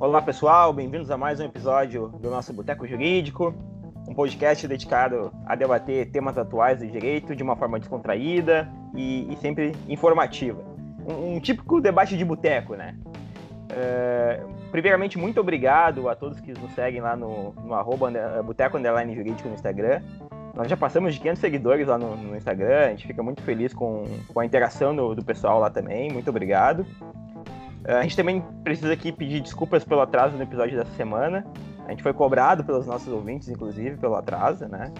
Olá pessoal, bem-vindos a mais um episódio do nosso Boteco Jurídico, um podcast dedicado a debater temas atuais do direito de uma forma descontraída e, e sempre informativa. Um, um, típico debate de boteco, né? Uh, primeiramente, muito obrigado a todos que nos seguem lá no, no arroba Boteco Underline Jurídico no Instagram. Nós já passamos de 500 seguidores lá no, no Instagram, a gente fica muito feliz com, com a interação do, do pessoal lá também, muito obrigado. A gente também precisa aqui pedir desculpas pelo atraso no episódio dessa semana. A gente foi cobrado pelos nossos ouvintes, inclusive, pelo atraso, né?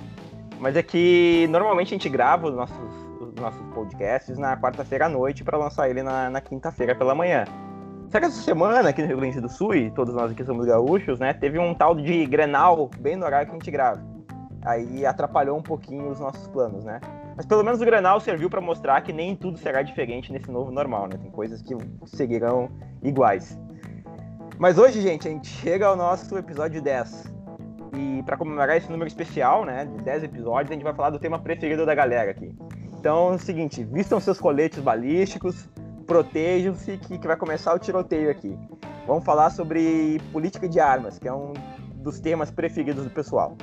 Mas é que normalmente a gente grava os nossos, os nossos podcasts na quarta-feira à noite para lançar ele na, na quinta-feira pela manhã. Só que essa semana, aqui no Rio Grande do Sul, e todos nós aqui somos gaúchos, né? Teve um tal de Grenal bem no horário que a gente grava. Aí atrapalhou um pouquinho os nossos planos, né? Mas pelo menos o Grenal serviu para mostrar que nem tudo será diferente nesse novo normal, né? Tem coisas que seguirão iguais. Mas hoje, gente, a gente chega ao nosso episódio 10. E para comemorar esse número especial, né, de 10 episódios, a gente vai falar do tema preferido da galera aqui. Então é o seguinte, vistam seus coletes balísticos, protejam-se que, que vai começar o tiroteio aqui. Vamos falar sobre política de armas, que é um dos temas preferidos do pessoal.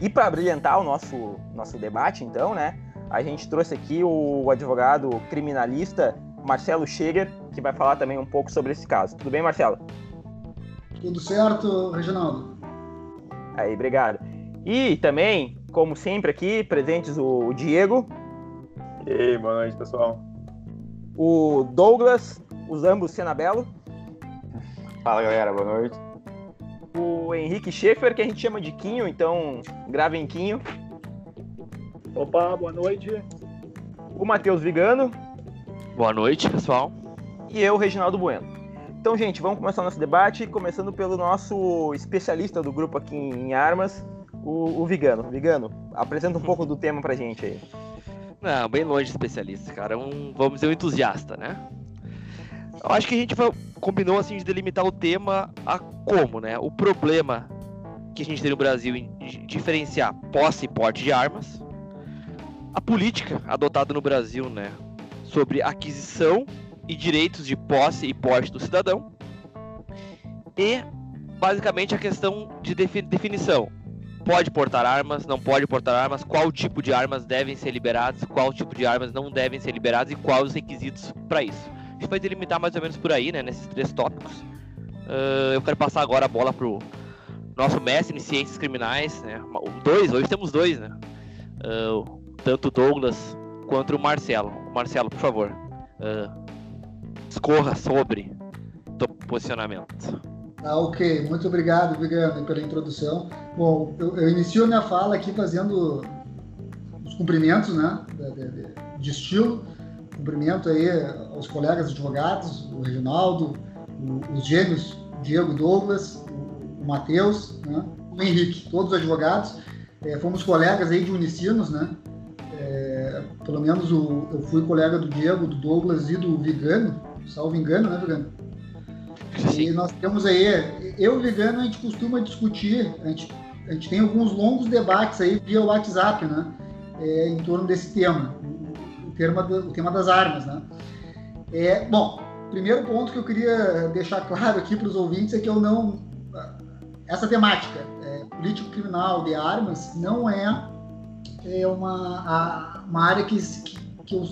E para brilhantar o nosso, nosso debate, então, né, a gente trouxe aqui o advogado criminalista Marcelo Scheger, que vai falar também um pouco sobre esse caso. Tudo bem, Marcelo? Tudo certo, Reginaldo. Aí, obrigado. E também, como sempre aqui, presentes o Diego. E aí, boa noite, pessoal. O Douglas, os ambos Senabelo. Fala, galera, boa noite Henrique Schaefer, que a gente chama de Quinho, então gravem Quinho. Opa, boa noite. O Matheus Vigano. Boa noite, pessoal. E eu, Reginaldo Bueno. Então, gente, vamos começar o nosso debate, começando pelo nosso especialista do grupo aqui em armas, o, o Vigano. Vigano, apresenta um pouco do tema pra gente aí. Não, bem longe de especialista, cara. Um, vamos dizer, um entusiasta, né? Eu acho que a gente combinou assim de delimitar o tema a como, né? O problema que a gente tem no Brasil em diferenciar posse e porte de armas, a política adotada no Brasil, né, sobre aquisição e direitos de posse e porte do cidadão, e basicamente a questão de definição. Pode portar armas, não pode portar armas, qual tipo de armas devem ser liberadas, qual tipo de armas não devem ser liberadas e quais os requisitos para isso. A gente vai delimitar mais ou menos por aí, né, nesses três tópicos. Uh, eu quero passar agora a bola pro nosso mestre em ciências criminais, né? Dois, hoje temos dois, né? Uh, tanto o Douglas quanto o Marcelo. Marcelo, por favor, uh, escorra sobre o posicionamento. Ah, ok, muito obrigado, Vigano, pela introdução. Bom, eu, eu inicio minha fala aqui fazendo os cumprimentos, né, de, de, de estilo Cumprimento aí aos colegas advogados, o Reginaldo, o, os gêmeos Diego Douglas, o, o Matheus, né? o Henrique, todos os advogados. É, fomos colegas aí de Unicinos, né? É, pelo menos o, eu fui colega do Diego, do Douglas e do Vigano, salvo engano, né, Vigano? Sim. E nós temos aí, eu e o Vigano, a gente costuma discutir, a gente, a gente tem alguns longos debates aí via WhatsApp, né? É, em torno desse tema tema, o tema das armas, né? É, bom, primeiro ponto que eu queria deixar claro aqui para os ouvintes é que eu não essa temática é, político criminal de armas não é, é uma, a, uma área que, que, que, eu,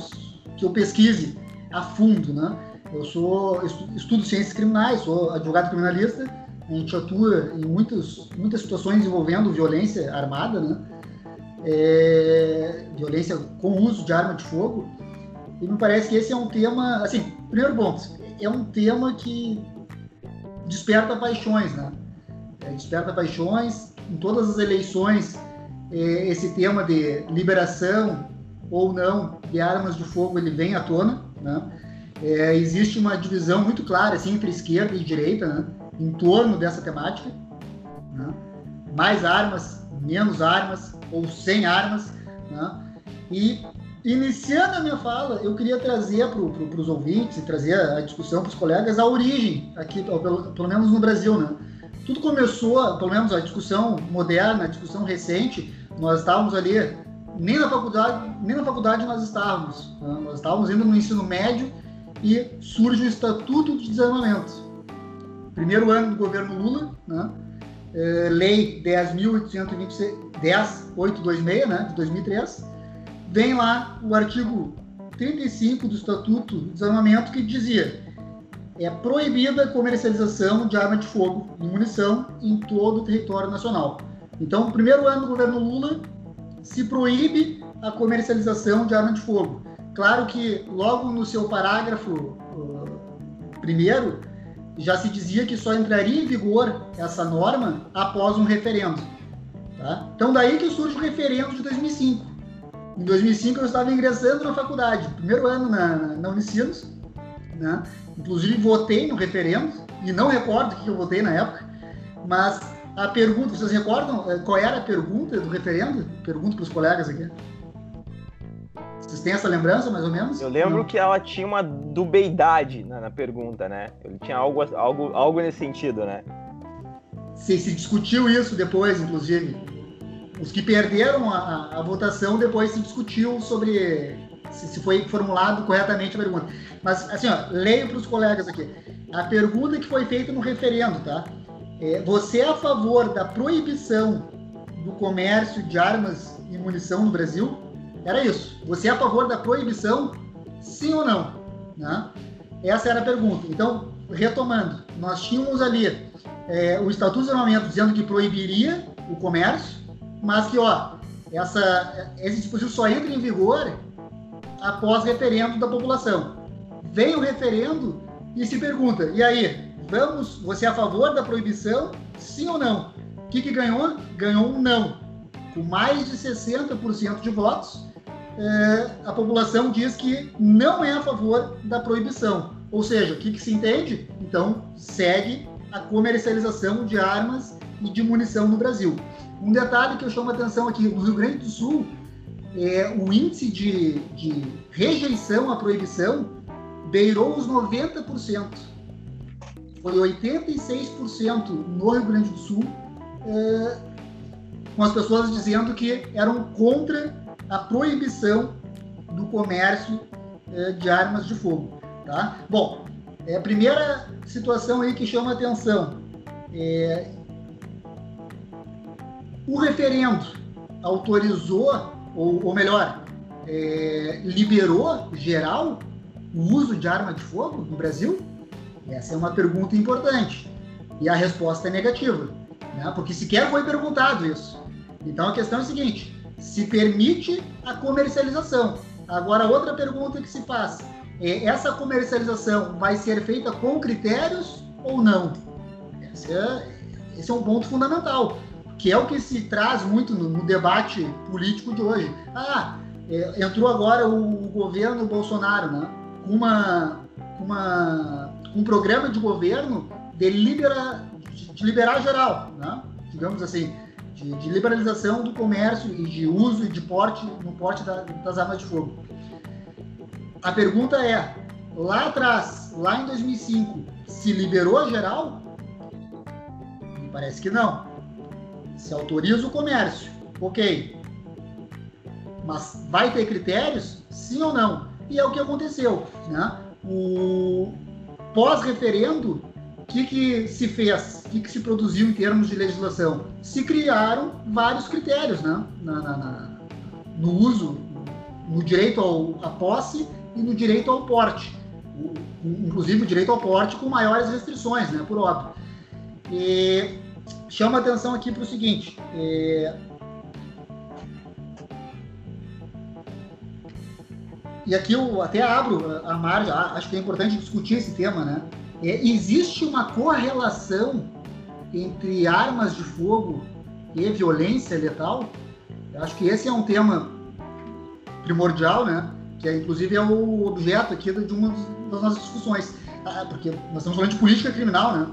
que eu pesquise a fundo, né? Eu sou estudo ciências criminais, sou advogado criminalista, a gente atua em muitas, muitas situações envolvendo violência armada, né? É, violência com uso de arma de fogo. E me parece que esse é um tema, assim, primeiro ponto, é um tema que desperta paixões, né? É, desperta paixões. Em todas as eleições, é, esse tema de liberação ou não de armas de fogo ele vem à tona, né? É, existe uma divisão muito clara assim entre esquerda e direita, né? Em torno dessa temática, né? mais armas, menos armas, ou sem armas. Né? E iniciando a minha fala, eu queria trazer para os ouvintes, trazer a discussão para os colegas, a origem aqui, pelo, pelo menos no Brasil. Né? Tudo começou, pelo menos a discussão moderna, a discussão recente, nós estávamos ali, nem na faculdade, nem na faculdade nós estávamos. Né? Nós estávamos indo no ensino médio e surge o Estatuto de Desarmamento. primeiro ano do governo Lula, né? É, lei 10.826, né, de 2003, vem lá o artigo 35 do Estatuto do Desarmamento que dizia é proibida a comercialização de arma de fogo e munição em todo o território nacional. Então, no primeiro ano do governo Lula, se proíbe a comercialização de arma de fogo. Claro que logo no seu parágrafo uh, primeiro, já se dizia que só entraria em vigor essa norma após um referendo. Tá? Então, daí que surge o referendo de 2005. Em 2005, eu estava ingressando na faculdade, primeiro ano na, na Unicinos, né? inclusive votei no referendo, e não recordo o que eu votei na época, mas a pergunta, vocês recordam eh, qual era a pergunta do referendo? Pergunto para os colegas aqui. Vocês têm essa lembrança, mais ou menos? Eu lembro Não. que ela tinha uma dubeidade na, na, pergunta, né? Ele tinha algo, algo, algo nesse sentido, né? Se, se discutiu isso depois, inclusive. Os que perderam a, a, a votação, depois se discutiu sobre se, se, foi formulado corretamente a pergunta. Mas, assim, ó, leio para os colegas aqui. A pergunta que foi feita no referendo, tá? É, você é a favor da proibição do comércio de armas e munição no Brasil? Era isso. Você é a favor da proibição? Sim ou não? Né? Essa era a pergunta. Então, retomando, nós tínhamos ali é, o Estatuto de Armamento dizendo que proibiria o comércio, mas que, ó, essa, esse dispositivo só entra em vigor após referendo da população. Vem o referendo e se pergunta, e aí, vamos, você é a favor da proibição? Sim ou não? O que, que ganhou? Ganhou um não. Com mais de 60% de votos, é, a população diz que não é a favor da proibição. Ou seja, o que, que se entende? Então, segue a comercialização de armas e de munição no Brasil. Um detalhe que eu chamo a atenção aqui, no Rio Grande do Sul, é, o índice de, de rejeição à proibição beirou os 90%. Foi 86% no Rio Grande do Sul, é, com as pessoas dizendo que eram contra a proibição do comércio é, de armas de fogo. Tá? Bom, é a primeira situação aí que chama atenção. É, o referendo autorizou, ou, ou melhor, é, liberou geral o uso de arma de fogo no Brasil? Essa é uma pergunta importante. E a resposta é negativa, né? porque sequer foi perguntado isso. Então a questão é a seguinte: se permite a comercialização. Agora, outra pergunta que se faz: é, essa comercialização vai ser feita com critérios ou não? Esse é, esse é um ponto fundamental, que é o que se traz muito no, no debate político de hoje. Ah, é, entrou agora o, o, governo Bolsonaro, né? Uma, uma, um programa de governo de, libera, de liberar geral, né? digamos assim de, de, liberalização do comércio e de uso e de porte no porte da, das armas de fogo. A pergunta é, lá atrás, lá em 2005, se liberou geral? Me parece que não. Se autoriza o comércio, ok. Mas vai ter critérios? Sim ou não? E é o que aconteceu. Né? O pós-referendo, o que, que se fez? O que, que se produziu em termos de legislação? Se criaram vários critérios né? na, na, na no uso, no direito ao, à posse e no direito ao porte. O, inclusive o direito ao porte com maiores restrições, né, por óbvio. E chama atenção aqui para o seguinte: é... e aqui eu até abro a margem, acho que é importante discutir esse tema, né? É, existe uma correlação entre armas de fogo e violência letal? Acho que esse é um tema primordial, né? Que é, inclusive é o objeto aqui de uma das nossas discussões. Ah, porque nós estamos falando de política criminal, né?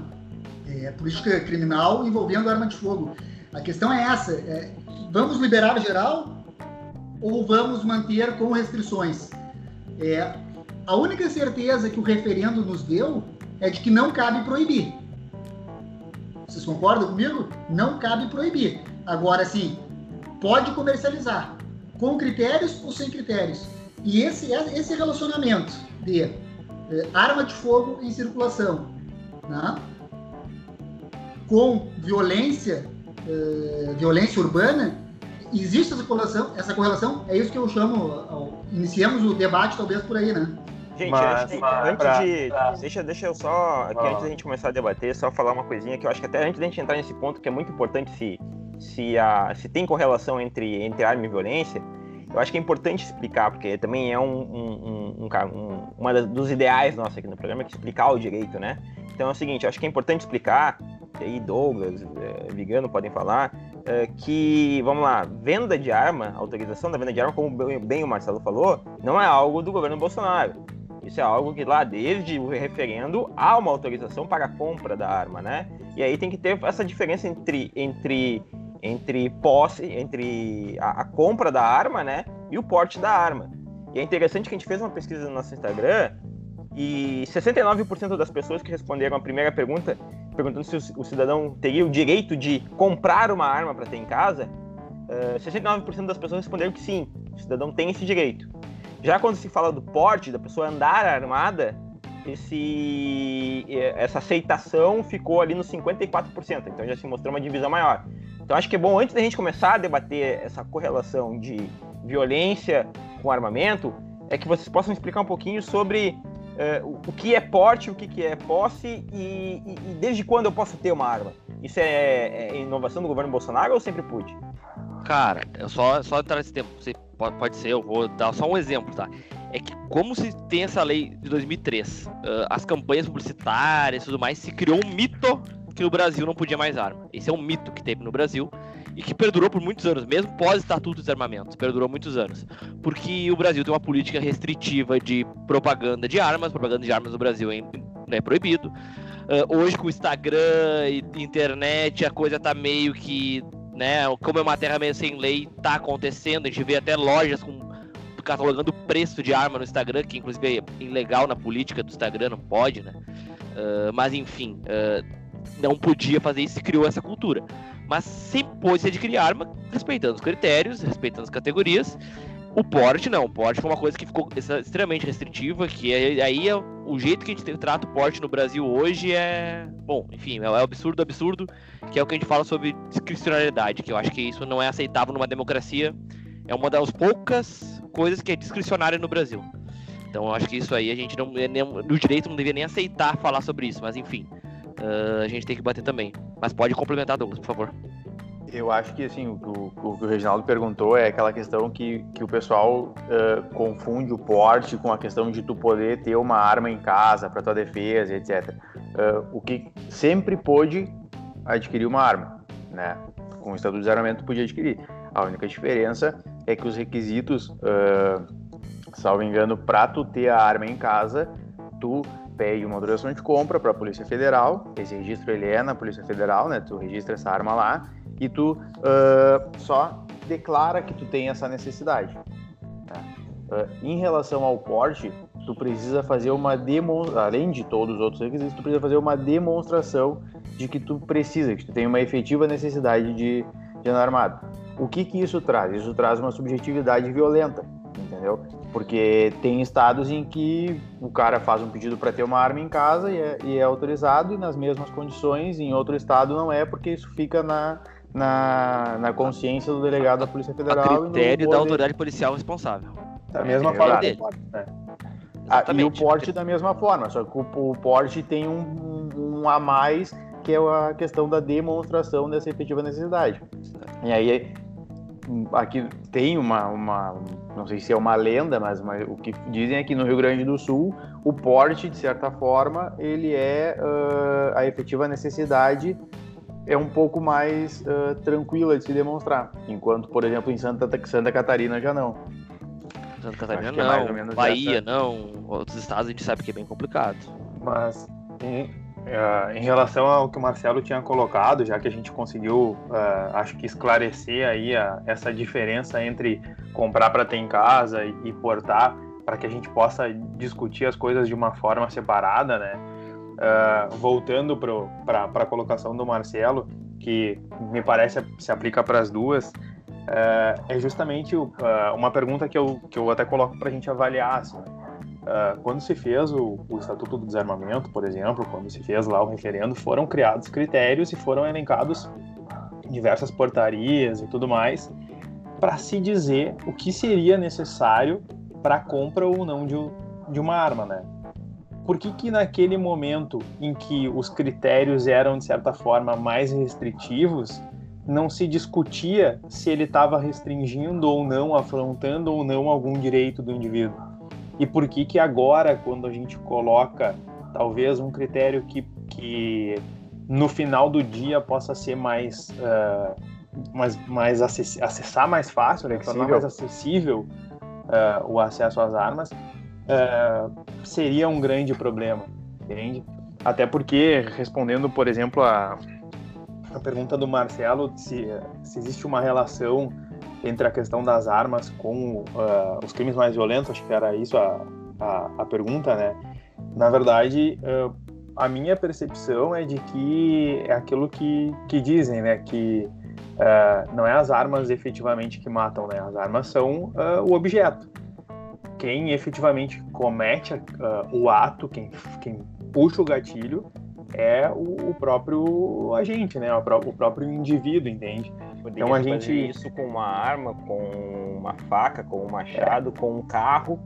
É, política criminal envolvendo arma de fogo. A questão é essa: é, vamos liberar geral ou vamos manter com restrições? É, a única certeza que o referendo nos deu é de que não cabe proibir. Vocês concordam comigo? Não cabe proibir. Agora, sim, pode comercializar, com critérios ou sem critérios. E esse, esse relacionamento de eh, arma de fogo em circulação, né? com violência, uh, violência urbana, existe essa correlação, essa correlação, é isso que eu chamo, iniciamos o debate talvez por aí, né? Gente, mas, antes, de, mas, antes pra, de pra... Deixa, deixa eu só, aqui, antes da gente começar a debater, só falar uma coisinha que eu acho que até antes da gente entrar nesse ponto que é muito importante se, se, a, se tem correlação entre, entre arma e violência, eu acho que é importante explicar, porque também é um, um, um, um uma dos ideais nossos aqui no programa, que é explicar o direito, né? Então é o seguinte, eu acho que é importante explicar, e aí Douglas, é, Vigano podem falar, é, que, vamos lá, venda de arma, autorização da venda de arma, como bem o Marcelo falou, não é algo do governo Bolsonaro. Isso é algo que lá desde o referendo há uma autorização para a compra da arma, né? E aí tem que ter essa diferença entre, entre, entre posse, entre a, a compra da arma, né? E o porte da arma. E é interessante que a gente fez uma pesquisa no nosso Instagram e 69% das pessoas que responderam a primeira pergunta, perguntando se o cidadão teria o direito de comprar uma arma para ter em casa, uh, eh, 69% das pessoas responderam que sim, o cidadão tem esse direito. Já quando se fala do porte, da pessoa andar armada, esse, essa aceitação ficou ali nos 54%, então já se mostrou uma divisão maior. Então acho que é bom, antes da gente começar a debater essa correlação de violência com armamento, é que vocês possam explicar um pouquinho sobre uh, o que é porte, o que é posse e, e, e, desde quando eu posso ter uma arma. Isso é, é inovação do governo Bolsonaro ou sempre pude? Cara, eu só, só entrar nesse tempo. Você pode, pode ser, eu vou dar só um exemplo, tá? É que como se tem essa lei de 2003, uh, as campanhas publicitárias e tudo mais, se criou um mito que no Brasil não podia mais arma. Esse é um mito que teve no Brasil e que perdurou por muitos anos, mesmo pós-estatuto de armamentos, perdurou muitos anos. Porque o Brasil tem uma política restritiva de propaganda de armas, propaganda de armas no Brasil é, é proibido. Uh, hoje com o Instagram e internet a coisa tá meio que né? Como é uma terra meio sem lei, tá acontecendo. A gente vê até lojas com catalogando preço de arma no Instagram, que inclusive é ilegal na política do Instagram, não pode, né? Uh, mas enfim, uh, não podia fazer isso e criou essa cultura. Mas sempre pôde adquirir arma respeitando os critérios, respeitando as categorias. O porte não, o porte foi uma coisa que ficou extremamente restritiva, que é, aí é, o jeito que a gente trata o porte no Brasil hoje é, bom, enfim, é, é absurdo, absurdo, que é o que a gente fala sobre discricionariedade, que eu acho que isso não é aceitável numa democracia, é uma das poucas coisas que é discricionária no Brasil. Então eu acho que isso aí a gente não, é no direito não deveria nem aceitar falar sobre isso, mas enfim, uh, a gente tem que bater também. Mas pode complementar, Douglas, por favor. Eu acho que assim, o, o, que o Reginaldo perguntou é aquela questão que, que o pessoal uh, confunde o porte com a questão de tu poder ter uma arma em casa para tua defesa, etc. Uh, o que sempre pôde adquirir uma arma, né? Com o estatuto de desarmamento podia adquirir. A única diferença é que os requisitos, uh, salvo engano, para tu ter a arma em casa, tu pede uma autorização de compra para a Polícia Federal. Esse registro ele é na Polícia Federal, né? Tu registra essa arma lá e tu uh, só declara que tu tem essa necessidade. Uh, em relação ao porte, tu precisa fazer uma demonstração, além de todos os outros requisitos, tu precisa fazer uma demonstração de que tu precisa, que tu tem uma efetiva necessidade de, de armado. O que que isso traz? Isso traz uma subjetividade violenta, entendeu? Porque tem estados em que o cara faz um pedido para ter uma arma em casa e é, e é autorizado, e nas mesmas condições, em outro estado não é, porque isso fica na, na, na consciência do delegado da Polícia Federal. A critério da autoridade policial responsável. Da mesma é, forma. É. Ah, e o porte da mesma forma, só que o, o porte tem um, um, a mais, que é a questão da demonstração dessa efetiva necessidade. E aí, aqui tem uma, uma não sei se é uma lenda, mas uma, o que dizem é que no Rio Grande do Sul, o porte, de certa forma, ele é uh, a efetiva necessidade é um pouco mais uh, tranquila de se demonstrar. Enquanto, por exemplo, em Santa, Santa Catarina já não. Santa Catarina é não, é Bahia essa... não, outros estados a gente sabe que é bem complicado. Mas em, uh, em relação ao que o Marcelo tinha colocado, já que a gente conseguiu, uh, acho que esclarecer aí a, essa diferença entre comprar para ter em casa e, e portar, para que a gente possa discutir as coisas de uma forma separada, né? Uh, voltando para a colocação do Marcelo, que me parece se aplica para as duas, uh, é justamente uh, uma pergunta que eu, que eu até coloco para a gente avaliar. Assim, quando se fez o, o, Estatuto do Desarmamento, por exemplo, quando se fez lá o referendo, foram criados critérios e foram elencados diversas portarias e tudo mais para se dizer o que seria necessário para a compra ou não de, de uma arma, né? Por que, que naquele momento em que os critérios eram, de certa forma, mais restritivos, não se discutia se ele estava restringindo ou não, afrontando ou não algum direito do indivíduo? E por que que agora, quando a gente coloca talvez um critério que, que no final do dia possa ser mais, uh, mais, mais acess acessar mais fácil, né? tornar mais acessível uh, o acesso às armas, uh, seria um grande problema, entende? Até porque, respondendo, por exemplo, a, a pergunta do Marcelo, se, se existe uma relação entre a questão das armas com uh, os crimes mais violentos, acho que era isso a, a, a pergunta, né? Na verdade, uh, a minha percepção é de que é aquilo que, que dizem, né? Que uh, não é as armas efetivamente que matam, né? As armas são o objeto. Quem efetivamente comete o ato, quem, quem puxa o gatilho, é o, o próprio agente, né? O, pró o próprio indivíduo, entende? Poderia então a gente isso com uma arma, com uma faca, com um machado, é. com um carro,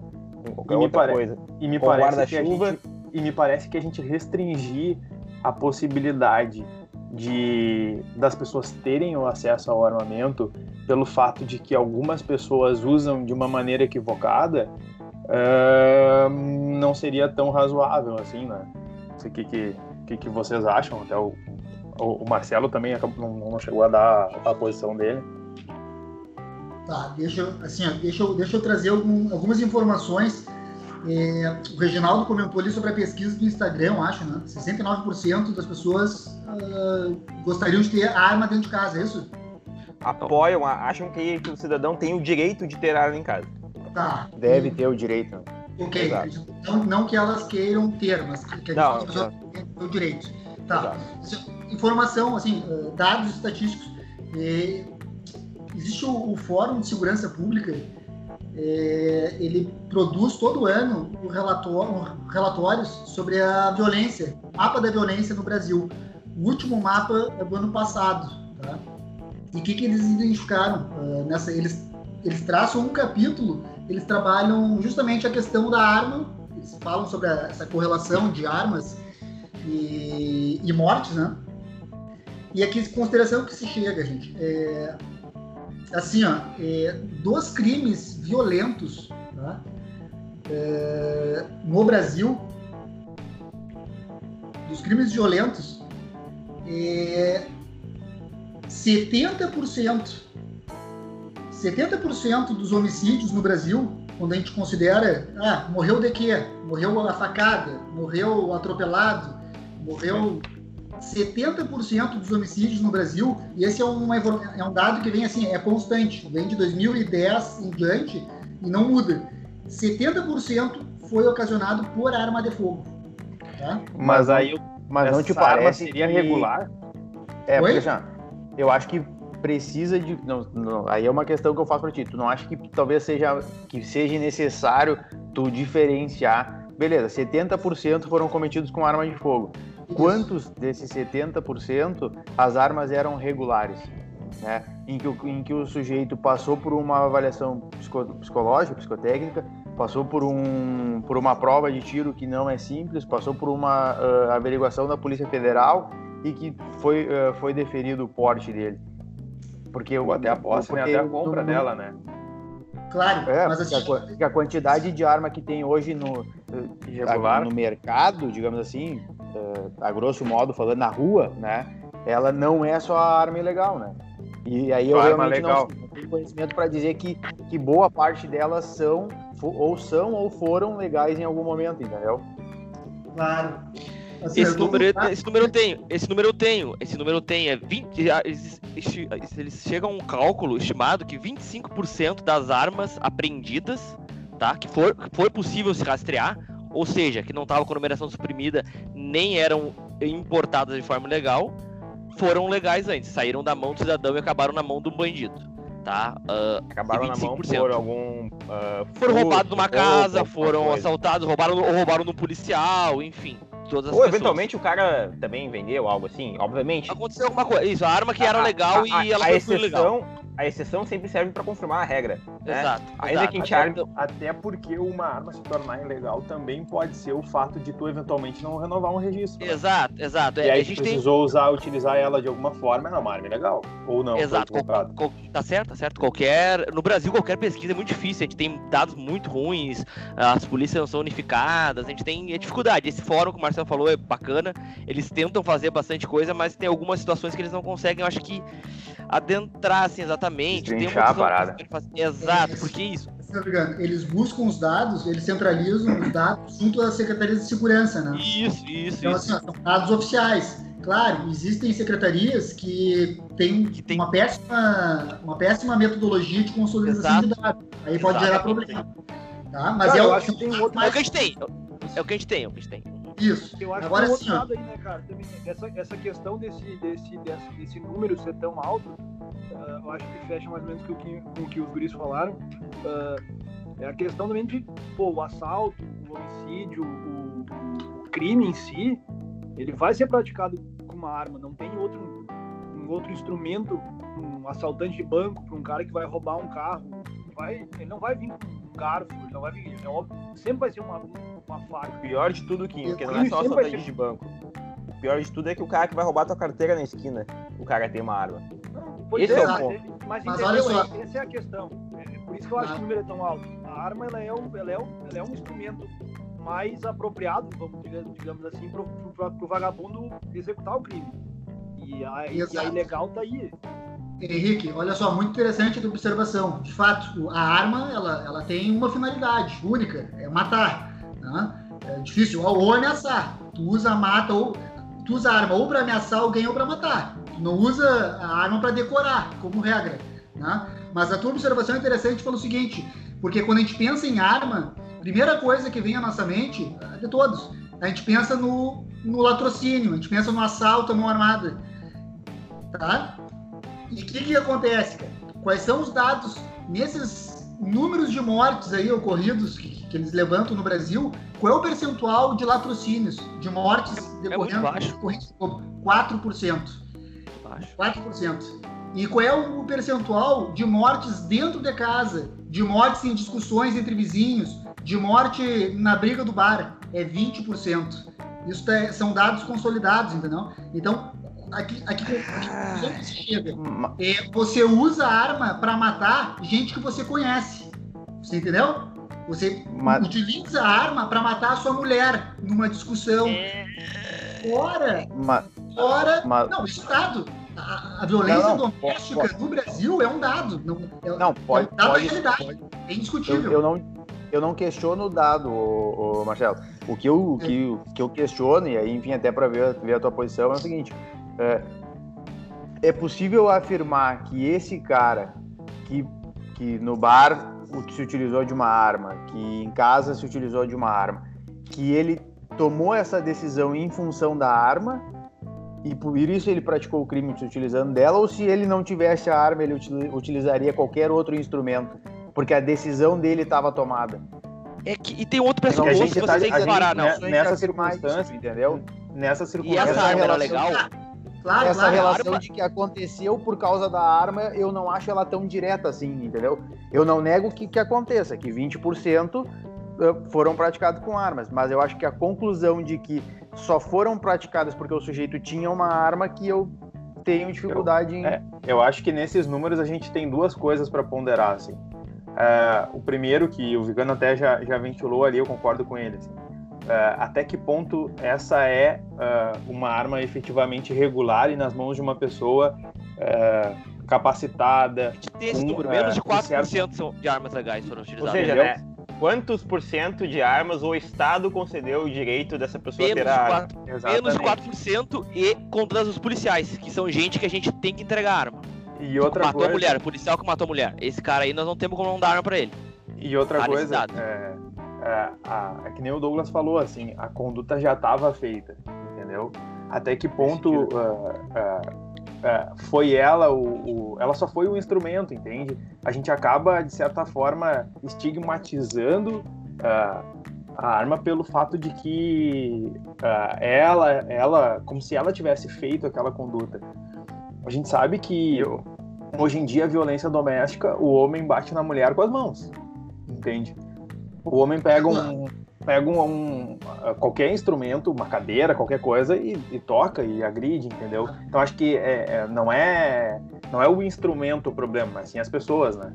com qualquer outra pare... coisa. E me com parece que a gente e me parece que a gente restringir a possibilidade de das pessoas terem o acesso ao armamento pelo fato de que algumas pessoas usam de uma maneira equivocada uh, não seria tão razoável assim, né? Não sei o que, que, que, que vocês acham, até o, o, Marcelo também não, não chegou a dar a posição dele. Tá, deixa, assim, deixa, eu, deixa eu trazer algum, algumas informações. É, o Reginaldo comentou ali sobre a pesquisa do Instagram, acho, né? 69% das pessoas uh, gostariam de ter arma dentro de casa, é isso? Apoiam, acham que, o cidadão tem o direito de ter arma em casa. Tá. Deve e... ter o direito. Ok, não, não, que elas queiram ter, mas que, não, as pessoas têm o direito. Tá. Exato informação, assim, eh, dados estatísticos. É, existe o, o, Fórum de Segurança Pública, é, ele produz todo ano um relatório, relatórios sobre a violência, mapa da violência no Brasil. O último mapa é do ano passado, tá? E o que, que eles identificaram uh, nessa? Eles, eles traçam um capítulo, eles trabalham justamente a questão da arma, eles falam sobre a, essa correlação de armas e, e mortes, né? E aqui, consideração que se chega, gente, é, assim, ó, é, dos crimes violentos tá? é, no Brasil, dos crimes violentos, é, 70%, 70% dos homicídios no Brasil, quando a gente considera, ah, morreu de quê? Morreu a facada, morreu atropelado, morreu 70% dos homicídios no Brasil, e esse é, uma, é um dado que vem assim, é constante, vem de 2010 em diante e não muda. 70% foi ocasionado por arma de fogo. Tá? Mas aí, mas não te parece seria que... regular? É, Oi? porque já, eu acho que precisa de. Não, não, aí é uma questão que eu faço para ti. Tu não acha que talvez seja que seja necessário tu diferenciar? Beleza, 70% foram cometidos com arma de fogo quantos desses 70% as armas eram regulares, né? Em que, o, em que o sujeito passou por uma avaliação psico, psicológica, psicotécnica, passou por, um, por uma prova de tiro que não é simples, passou por uma uh, averiguação da Polícia Federal e que foi, uh, foi deferido o porte dele. Porque Ou até a posse, né? até a compra dela, né? Claro, é, mas assim... a, a, quantidade de arma que tem hoje no, no mercado, digamos assim, a grosso modo falando, na rua, né? Ela não é só a arma ilegal, né? E aí eu realmente legal. não tenho conhecimento para dizer que, que boa parte delas são, ou são ou foram legais em algum momento, entendeu? Claro. Assim, esse, número, esse número eu tenho, esse número eu tenho, esse número eu tenho, é 20, eles, eles chegam a um cálculo estimado que 25% das armas apreendidas, tá, que for, for possível se rastrear, ou seja, que não estavam com numeração suprimida, nem eram importadas de forma legal, foram legais antes, saíram da mão do cidadão e acabaram na mão do bandido. tá? Uh, Acabaram na mão 25%. por algum. uh, Foram roubados numa casa, foram assaltados, roubaram, ou roubaram no policial, enfim. Todas as Ou pessoas. eventualmente o cara também vendeu algo assim, obviamente. Aconteceu alguma coisa. Isso, a arma que era A- legal a- e a- ela a foi tudo legal. exceção, a exceção sempre serve pra confirmar a regra. né? Exato. Ainda exato. que Até, arme. até porque uma arma se tornar ilegal também pode ser o fato de tu eventualmente não renovar um registro. né? Exato, exato. E É, aí a tu gente tem. precisou usar, utilizar ela de alguma forma, é uma arma ilegal. Ou não, Exato, qual- tá certo, tá certo. Qualquer. No Brasil, qualquer pesquisa é muito difícil. A gente tem dados muito ruins, as polícias não são unificadas, a gente tem é dificuldade. Esse fórum que o Marcelo falou é bacana. Eles tentam fazer bastante coisa, mas tem algumas situações que eles não conseguem, eu acho que, adentrar assim exatamente. Tem uma Destrinchar a parada. eles. Exato, porque isso. Eles buscam os dados, eles centralizam os dados junto às secretarias de segurança, né? Isso, isso, Então, isso. assim, são dados oficiais. Claro, existem secretarias que têm Que tem- uma, péssima, uma péssima metodologia de consolidação de dados. Aí pode gerar problema. Tá? Mas Cara, é eu o acho que tem outro- É o que a gente tem. É o que a gente tem, é o que a gente tem. Isso. Eu acho Agora que tem outro sim, lado aí, né, cara? Também, essa, essa questão desse, desse, desse, desse número ser tão alto, ah, eu acho que fecha mais ou menos com o que, com o, que os guris falaram. Ah, é a questão também de, pô, o assalto, o homicídio, o, o crime em si, ele vai ser praticado com uma arma, não tem outro, um outro instrumento, um assaltante de banco, para um cara que vai roubar um carro, vai, ele não vai vir com um garfo, ele não vai vir, é óbvio, sempre vai ser uma, uma faca. O pior de tudo, Kim, que não é só assaltante de banco. O pior de tudo é que o cara que vai roubar tua carteira na esquina, o cara tem uma arma. Pois Esse é, é o mas, ponto. é- mas, Mas entendeu? olha só. É- Essa é a questão. É por isso que eu acho Ah. que o número é tão alto. A arma ela é, um, ela é, um, ela é um instrumento mais apropriado, vamos diga- digamos assim, pro, pro, pro vagabundo executar o crime. E a, e a ilegal tá aí. Henrique, olha só, muito interessante a tua observação. De fato, a arma ela, ela tem uma finalidade única, é matar. Né? É difícil, ou ameaçar. Tu usa mata ou tu usa arma ou para ameaçar alguém ou para matar. Tu não usa a arma para decorar, como regra. Né? Mas a tua observação é interessante pelo seguinte, porque quando a gente pensa em arma, a primeira coisa que vem à nossa mente, é de todos, a gente pensa no, no latrocínio, a gente pensa no assalto mão armada. Tá? E o que, que acontece? Quais são os dados nesses números de mortes aí ocorridos que, que eles levantam no Brasil? Qual é o percentual de latrocínios, de mortes É muito decorrendo baixo. decorrentes do 4%. Acho. 4%. E qual é o percentual de mortes dentro de casa, de mortes em discussões entre vizinhos, de morte na briga do bar? É 20%. Isso tá- são dados consolidados, entendeu? Então, aqui, aqui, aqui se chega? É, você usa a arma para matar gente que você conhece. Você entendeu? Você ma- utiliza a arma para matar a sua mulher numa discussão. Fora, ma- fora. ma- Não, isso é dado. A, a violência Não, não, doméstica pode- no Brasil é um dado. Não, é, Não, pode, é um dado pode, da realidade. pode- É Eu, indiscutível. eu não, eu não questiono o dado, ô, ô, Marcelo. O que eu, o que, o que eu questiono, e aí, enfim, até para ver, ver a tua posição, é o seguinte: é, é possível afirmar que esse cara que, que no bar se utilizou de uma arma, que em casa se utilizou de uma arma, que ele tomou essa decisão em função da arma e por isso ele praticou o crime se utilizando dela, ou se ele não tivesse a arma, ele util- utilizaria qualquer outro instrumento, porque a decisão dele estava tomada. É que, e tem outro pressuposto gente que tá- vocês têm a que parar, não. né, nessa circunstância, entendeu? Nessa E circunstância, essa arma era legal? Claro, essa claro. relação arma- de que aconteceu por causa da arma, eu não acho ela tão direta assim, entendeu? Eu não nego que, que aconteça, que 20% eh, foram praticados com armas, mas eu acho que a conclusão de que só foram praticadas porque o sujeito tinha uma arma que eu tenho dificuldade em. é. Eu acho que nesses números a gente tem duas coisas para ponderar, assim. É, o primeiro, que o Vigano até já, já ventilou ali, eu concordo com ele. assim. É, até que ponto essa é é, uma arma efetivamente regular e nas mãos de uma pessoa é, capacitada? Que tem esse Um, número, menos de um 4% são de armas legais foram Ou utilizadas. seja, entendeu? né? Quantos por cento de armas o Estado concedeu o direito dessa pessoa menos ter de, a arma? 4, menos de 4% e contra os policiais, que são gente que a gente tem que entregar arma. E outra matou coisa, a mulher, policial que matou a mulher. Esse cara aí nós não temos como não dar arma pra ele. E outra Tá coisa, é, é, a- é que nem o Douglas falou, assim, a conduta já estava feita, entendeu? Até que ponto, é, é, é, foi ela o, o, ela só foi o instrumento, entende? A gente acaba de certa forma estigmatizando uh, a arma pelo fato de que uh, ela, ela, como se ela tivesse feito aquela conduta. A gente sabe que hoje em dia a violência doméstica, o homem bate na mulher com as mãos, entende? O homem pega um, pega um, um, qualquer instrumento, uma cadeira, qualquer coisa e, e toca e agride, entendeu? Então acho que é, é, não é não é o instrumento o problema, mas sim as pessoas, né?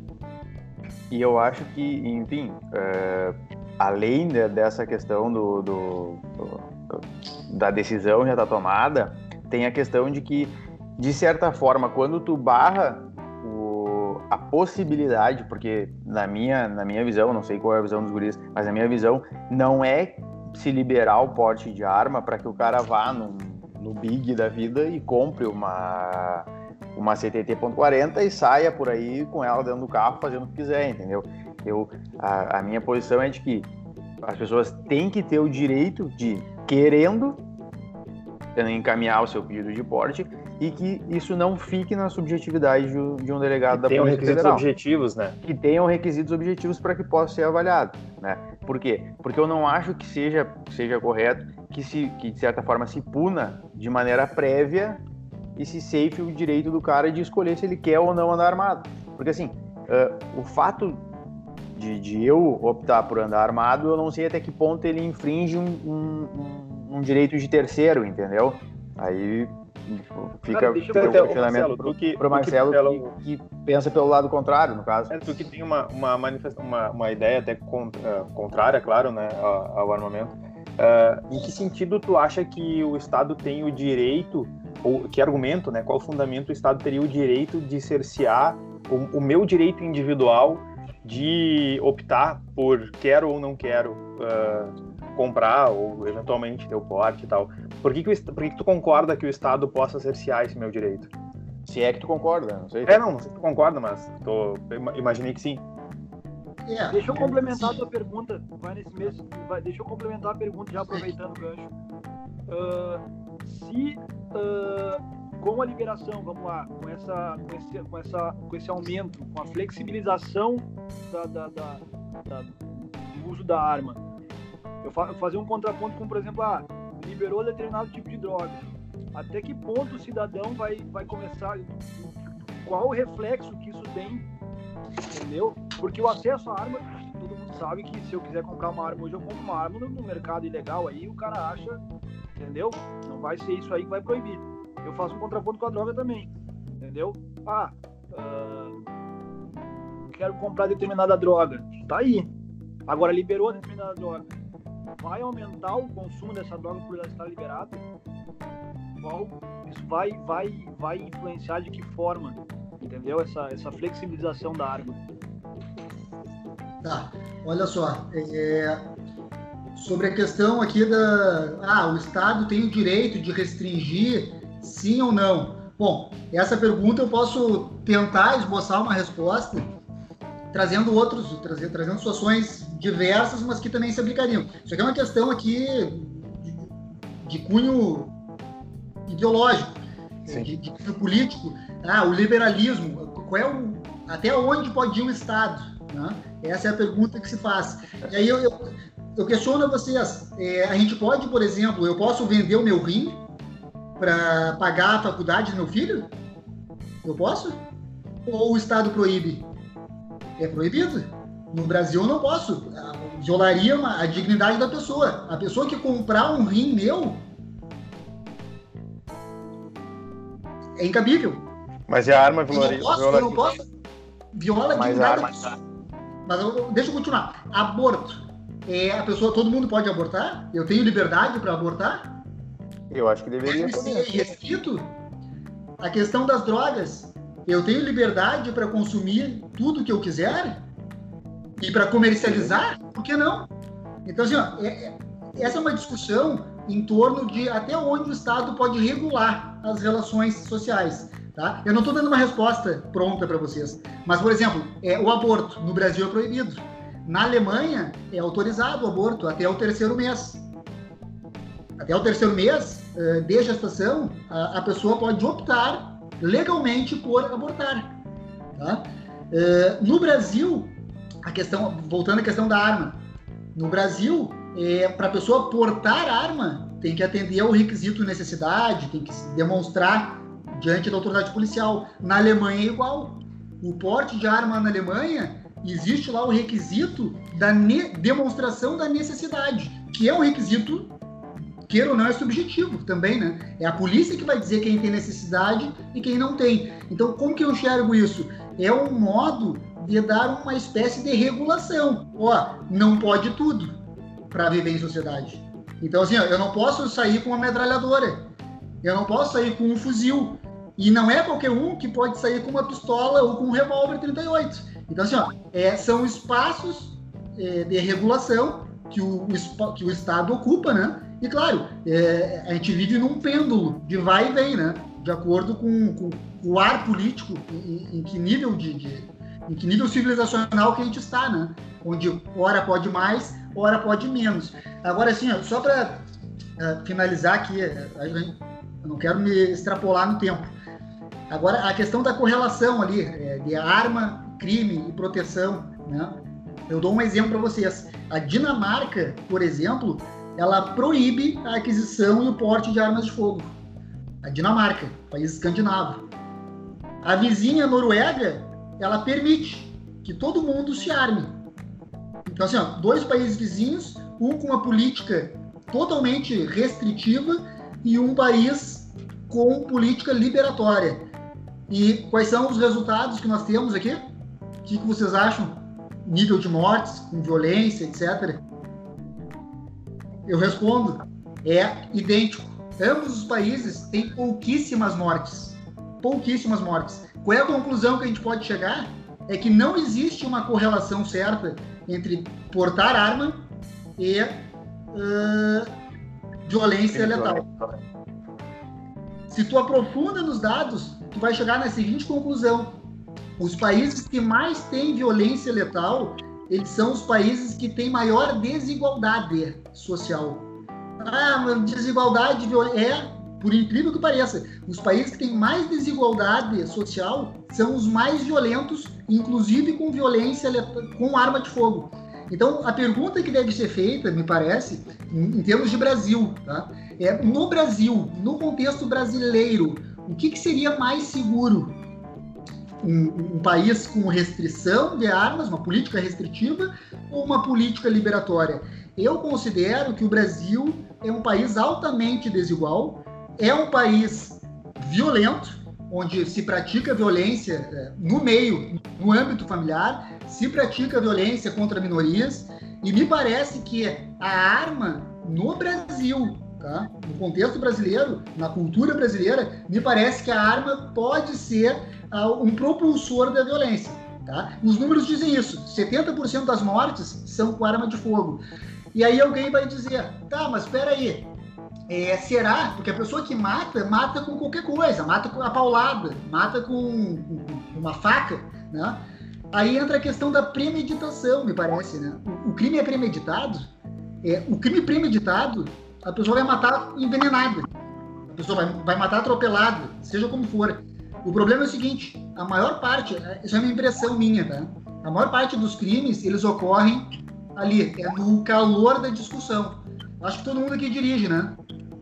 E eu acho que, enfim, é, além de, dessa questão do, do, do, da decisão já está tomada, tem a questão de que, de certa forma, quando tu barra a possibilidade, porque na minha, na minha visão, não sei qual é a visão dos guris, mas na minha visão, não é se liberar o porte de arma para que o cara vá no, no Big da vida e compre uma, uma CTT.40 e saia por aí com ela dentro do carro fazendo o que quiser, entendeu? Eu, a, a minha posição é de que as pessoas têm que ter o direito de, querendo, encaminhar o seu pedido de porte e que isso não fique na subjetividade de, um delegado que da Polícia requisitos Federal. objetivos, né? Que tenham requisitos objetivos para que possa ser avaliado, né? Por quê? Porque eu não acho que seja, seja correto que, se, que, de certa forma, se puna de maneira prévia e se safe o direito do cara de escolher se ele quer ou não andar armado. Porque, assim, uh, o fato de, de, eu optar por andar armado, eu não sei até que ponto ele infringe um, um, um direito de terceiro, entendeu? Aí Fica Cara, deixa eu o questionamento pro, que, pro Marcelo que, pelo... que, que, pensa pelo lado contrário, no caso. É, tu que tem uma, uma, uma, uma ideia até uh, contrária, claro, né, ao, ao armamento. Uh, em que sentido tu acha que o Estado tem o direito, ou que argumento, né, qual fundamento o Estado teria o direito de cercear o, o meu direito individual de optar por quero ou não quero uh, comprar ou eventualmente ter o porte e tal. Por que, que, o, por que, que tu concorda que o Estado possa cercear esse meu direito? Se é que tu concorda, não sei. É, não, não sei se tu concorda, mas tô, imaginei que sim. É, deixa eu complementar a tua pergunta. Vai nesse mês, vai, deixa eu complementar a pergunta, já aproveitando o gancho. Uh, se uh, com a liberação, vamos lá, com, essa, com, esse, com, essa, com esse aumento, com a flexibilização da, da, da, da do uso da arma, eu fazer um contraponto com, por exemplo, ah, liberou determinado tipo de droga. Até que ponto o cidadão vai, vai começar, qual o reflexo que isso tem, entendeu? Porque o acesso à arma, todo mundo sabe que se eu quiser comprar uma arma hoje, eu compro uma arma no mercado ilegal, aí o cara acha, entendeu? Não vai ser isso aí que vai proibir. Eu faço um contraponto com a droga também, entendeu? Ah, uh, quero comprar determinada droga, tá aí. Agora liberou determinada droga vai aumentar o consumo dessa droga por ela estar liberada? Qual, isso vai, vai, vai influenciar de que forma? Entendeu? Essa, essa flexibilização da arma. Tá, olha só. É, sobre a questão aqui da. Ah, o Estado tem o direito de restringir, sim ou não? Bom, essa pergunta eu posso tentar esboçar uma resposta trazendo outros, trazendo, trazendo situações diversas, mas que também se aplicariam. Isso aqui é uma questão aqui de, de cunho ideológico, de, de, cunho político. Ah, o liberalismo, qual é o, até onde pode ir o Estado? Né? Essa é a pergunta que se faz. E aí eu, eu, eu questiono a vocês, é, a gente pode, por exemplo, eu posso vender o meu rim para pagar a faculdade do meu filho? Eu posso? Ou o Estado proíbe? é proibido. No Brasil eu não posso. Violaria uma, a dignidade da pessoa. A pessoa que comprar um rim meu é incabível. Mas é a arma violaria. Eu não posso, eu não posso. Viola a dignidade da pessoa. Mas eu, deixa eu continuar. Aborto. É, a pessoa, todo mundo pode abortar? Eu tenho liberdade para abortar? Eu acho que deveria ser restrito. A questão das drogas. Eu tenho liberdade para consumir tudo que eu quiser e para comercializar? Por que não? Então, assim, ó, é, é, essa é uma discussão em torno de até onde o Estado pode regular as relações sociais. Tá? Eu não estou dando uma resposta pronta para vocês, mas, por exemplo, é, o aborto no Brasil é proibido. Na Alemanha é autorizado o aborto até o terceiro mês. Até o terceiro mês uh, de gestação, a, a pessoa pode optar legalmente por abortar. Tá? É, no Brasil, a questão, voltando à questão da arma, no Brasil, é, para a pessoa portar arma, tem que atender ao requisito necessidade, tem que demonstrar diante da autoridade policial. Na Alemanha é igual. O porte de arma na Alemanha existe lá o requisito da demonstração da necessidade, que é um requisito queira ou não, é subjetivo também, né? É a polícia que vai dizer quem tem necessidade e quem não tem. Então, como que eu enxergo isso? É um modo de dar uma espécie de regulação. Ó, não pode tudo para viver em sociedade. Então, assim, ó, eu não posso sair com uma metralhadora, eu não posso sair com um fuzil. E não é qualquer um que pode sair com uma pistola ou com um revólver 38. Então, assim, ó, é, são espaços é, de regulação que o, que o Estado ocupa, né? E claro, é, a gente vive num pêndulo de vai e vem, né? De acordo com, com o ar político, em, em que nível de, de, em que nível civilizacional que a gente está, né? Onde hora pode mais, hora pode menos. Agora, assim, ó, só para uh, é, finalizar aqui, é, eu não quero me extrapolar no tempo. Agora, a questão da correlação ali, é, de arma, crime e proteção, né? Eu dou um exemplo para vocês. A Dinamarca, por exemplo, ela proíbe a aquisição e o porte de armas de fogo. A Dinamarca, país escandinavo. A vizinha Noruega, ela permite que todo mundo se arme. Então, assim, ó, dois países vizinhos, um com uma política totalmente restritiva e um país com política liberatória. E quais são os resultados que nós temos aqui? O que, que vocês acham? Nível de mortes, com violência, etc. Eu respondo, é idêntico. Ambos os países têm pouquíssimas mortes. Pouquíssimas mortes. Qual é a conclusão que a gente pode chegar? É que não existe uma correlação certa entre portar arma e uh, violência letal. Se tu aprofunda nos dados, tu vai chegar na seguinte conclusão: os países que mais têm violência letal, eles são os países que têm maior desigualdade social. Ah, desigualdade é, por incrível que pareça, os países que têm mais desigualdade social são os mais violentos, inclusive com violência com arma de fogo. Então, a pergunta que deve ser feita, me parece, em, em termos de Brasil, tá? é no Brasil, no contexto brasileiro, o que, que seria mais seguro? Um, um, país com restrição de armas, uma política restritiva ou uma política liberatória? Eu considero que o Brasil é um país altamente desigual, é um país violento, onde se pratica violência é, no meio, no âmbito familiar, se pratica violência contra minorias, e me parece que a arma no Brasil, tá? no contexto brasileiro, na cultura brasileira, me parece que a arma pode ser uh, um propulsor da violência. Tá? Os números dizem isso: 70% das mortes são com arma de fogo. E aí alguém vai dizer, tá, mas espera aí, é, será? Porque a pessoa que mata, mata com qualquer coisa, mata com a paulada, mata com, com uma faca, né? Aí entra a questão da premeditação, me parece, né? O, o crime é premeditado, é, o crime premeditado, a pessoa vai matar envenenada, a pessoa vai, vai matar atropelada, seja como for. O problema é o seguinte, a maior parte, é, isso é uma impressão minha, tá? A maior parte dos crimes, eles ocorrem ali, é no calor da discussão. Acho que todo mundo aqui dirige, né?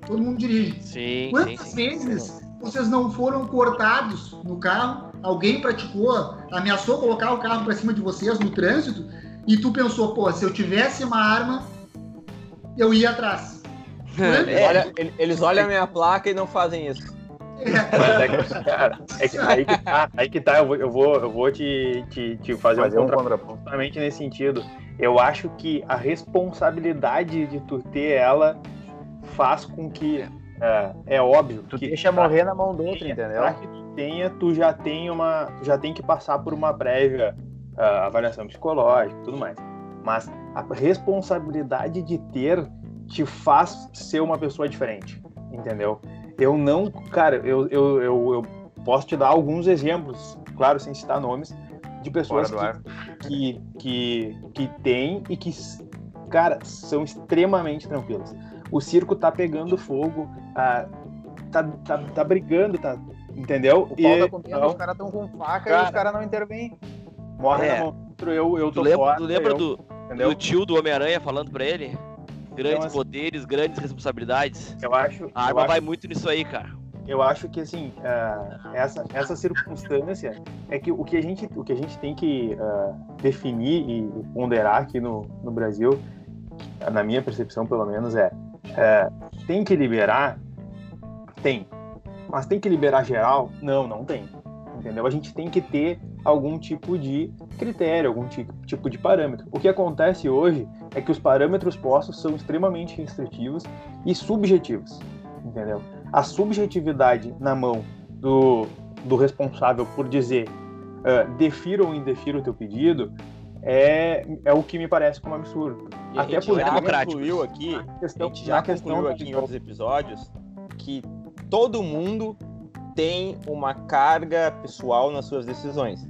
Todo mundo dirige. Sim. Quantas sim, vezes sim. vocês não foram cortados no carro? Alguém praticou, ameaçou colocar o carro para cima de vocês no trânsito e tu pensou, pô, se eu tivesse uma arma, eu ia atrás. É, olha, eles olham a minha placa e não fazem isso. Mas é que, cara, é que, aí que tá, aí que tá eu vou, eu vou, eu vou te, te, te fazer, fazer um, contraponto justamente nesse sentido. Eu acho que a responsabilidade de tu ter ela faz com que é, é óbvio tu que deixa morrer na mão do outro, entendeu? Pra que tu tenha, tu já tem uma, tu já tem que passar por uma prévia uh, avaliação psicológica, tudo mais. Mas a responsabilidade de ter te faz ser uma pessoa diferente, entendeu? Eu não, cara, eu, eu, eu, eu posso te dar alguns exemplos, claro, sem citar nomes, de pessoas que, que, que, que têm e que, cara, são extremamente tranquilas. O circo tá pegando fogo, ah, tá, tá, tá brigando, tá, Entendeu? O pau tá comendo, os caras estão com faca cara, e os caras não intervêm. Morre é. na mão eu, eu tô lembra, fora, tu lembra eu, do, do tio do Homem-Aranha falando pra ele? Grandes então, assim, poderes, grandes responsabilidades. Eu acho. A arma acho, vai muito nisso aí, cara. Eu acho que assim, uh, essa, essa circunstância é que o que a gente, o que a gente tem que uh, definir e ponderar aqui no, no Brasil, na minha percepção pelo menos, é uh, tem que liberar? Tem. Mas tem que liberar geral? Não, não tem. Entendeu? A gente tem que ter algum tipo de critério, algum tipo de parâmetro. O que acontece hoje é que os parâmetros postos são extremamente restritivos e subjetivos, entendeu? A subjetividade na mão do, do responsável por dizer uh, defira ou indefira o teu pedido é, é o que me parece como absurdo. E Até a gente já concluiu aqui, questão, a gente já concluiu aqui em outros episódios que todo mundo tem uma carga pessoal nas suas decisões.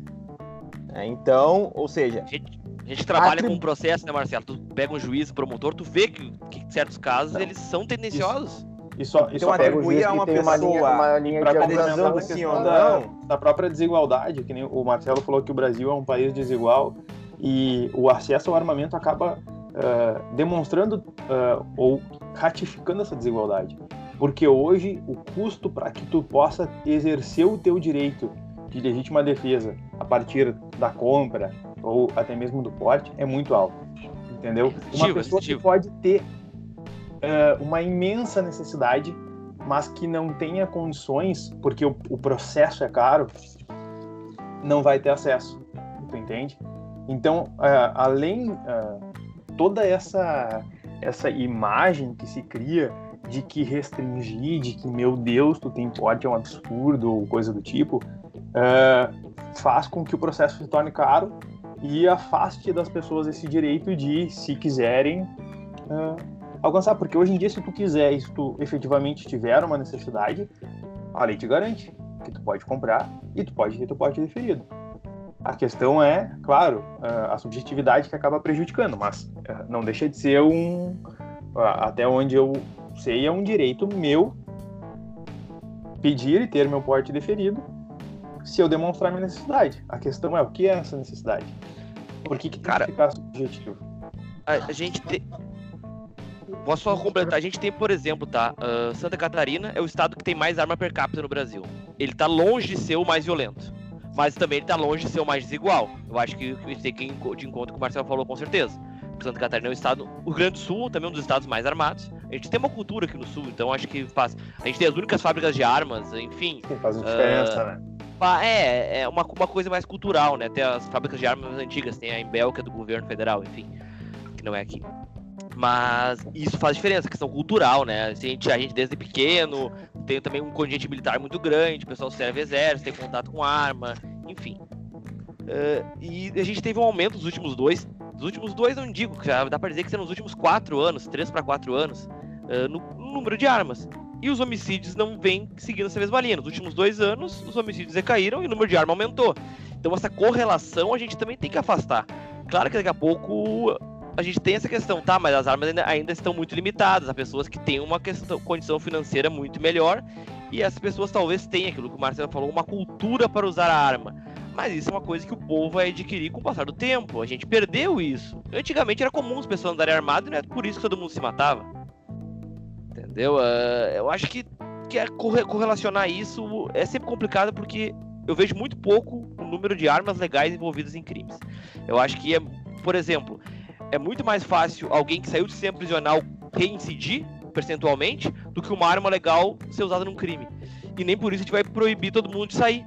É, então, ou seja. A gente, a gente trabalha com um processo, né, Marcelo? Tu pega um juiz, promotor, tu vê que, que certos casos não. eles são tendenciosos. E só, e só pega o juiz a uma pessoa uma linha, uma linha de ou não. Da própria desigualdade, que nem o Marcelo falou que o Brasil é um país desigual e o acesso ao armamento acaba uh, demonstrando uh, ou ratificando essa desigualdade. Porque hoje o custo para que tu possa exercer o teu direito de legítima defesa a partir da compra ou até mesmo do porte é muito alto. Entendeu? Uma pessoa que pode ter uh, uma imensa necessidade, mas que não tenha condições, porque o, o processo é caro, não vai ter acesso. Tu entende? Então, uh, além uh, toda essa essa imagem que se cria de que restringir, de que, meu Deus, tu tem porte é um absurdo, ou coisa do tipo, uh, faz com que o processo se torne caro e afaste das pessoas esse direito de, se quiserem, uh, alcançar. Porque hoje em dia, se tu quiser se tu efetivamente tiver uma necessidade, a lei te garante que tu pode comprar e tu pode ter teu porte deferido. A questão é, claro, uh, a subjetividade que acaba prejudicando, mas não deixa de ser um. Até onde eu sei, é um direito meu pedir e ter meu porte deferido se eu demonstrar minha necessidade. A questão é o que é essa necessidade? Por que, que tem Cara, que ficar subjetivo? A, a gente tem. Posso só completar? A gente tem, por exemplo, tá? Uh, Santa Catarina é o estado que tem mais arma per capita no Brasil. Ele tá longe de ser o mais violento. Mas também ele tá longe de ser o mais desigual. Eu acho que gente tem que ir de encontro com o Marcelo falou com certeza. Santa Catarina é um estado. O Rio Grande do Sul também é um dos estados mais armados. A gente tem uma cultura aqui no sul, então acho que faz. A gente tem as únicas fábricas de armas, enfim. Sim, faz diferença, uh, né? É, é uma, uma coisa mais cultural, né? Tem as fábricas de armas antigas, tem a Embel, que é do governo federal, enfim, que não é aqui. Mas isso faz diferença, questão cultural, né? A gente, a gente desde pequeno tem também um contingente militar muito grande, o pessoal serve exército, tem contato com arma, enfim. Uh, e a gente teve um aumento nos últimos dois, nos últimos dois não digo, já dá para dizer que são nos últimos quatro anos, três para quatro anos, uh, no, número de armas. E os homicídios não vêm seguindo essa mesma linha. Nos últimos dois anos, os homicídios decaíram e o número de armas aumentou. Então essa correlação a gente também tem que afastar. Claro que daqui a pouco a gente tem essa questão, tá? Mas as armas ainda, ainda estão muito limitadas. Há pessoas que têm uma questão, condição financeira muito melhor e as pessoas talvez tenham aquilo que o Marcelo falou, uma cultura para usar a arma. Mas isso é uma coisa que o povo vai adquirir com o passar do tempo. A gente perdeu isso. Antigamente era comum as pessoas andarem armadas não é por isso que todo mundo se matava. Entendeu? Uh, eu acho que, que é correlacionar isso é sempre complicado porque eu vejo muito pouco o número de armas legais envolvidas em crimes. Eu acho que é, por exemplo, é muito mais fácil alguém que saiu de sistema prisional reincidir percentualmente do que uma arma legal ser usada num crime. E nem por isso a gente vai proibir todo mundo de sair.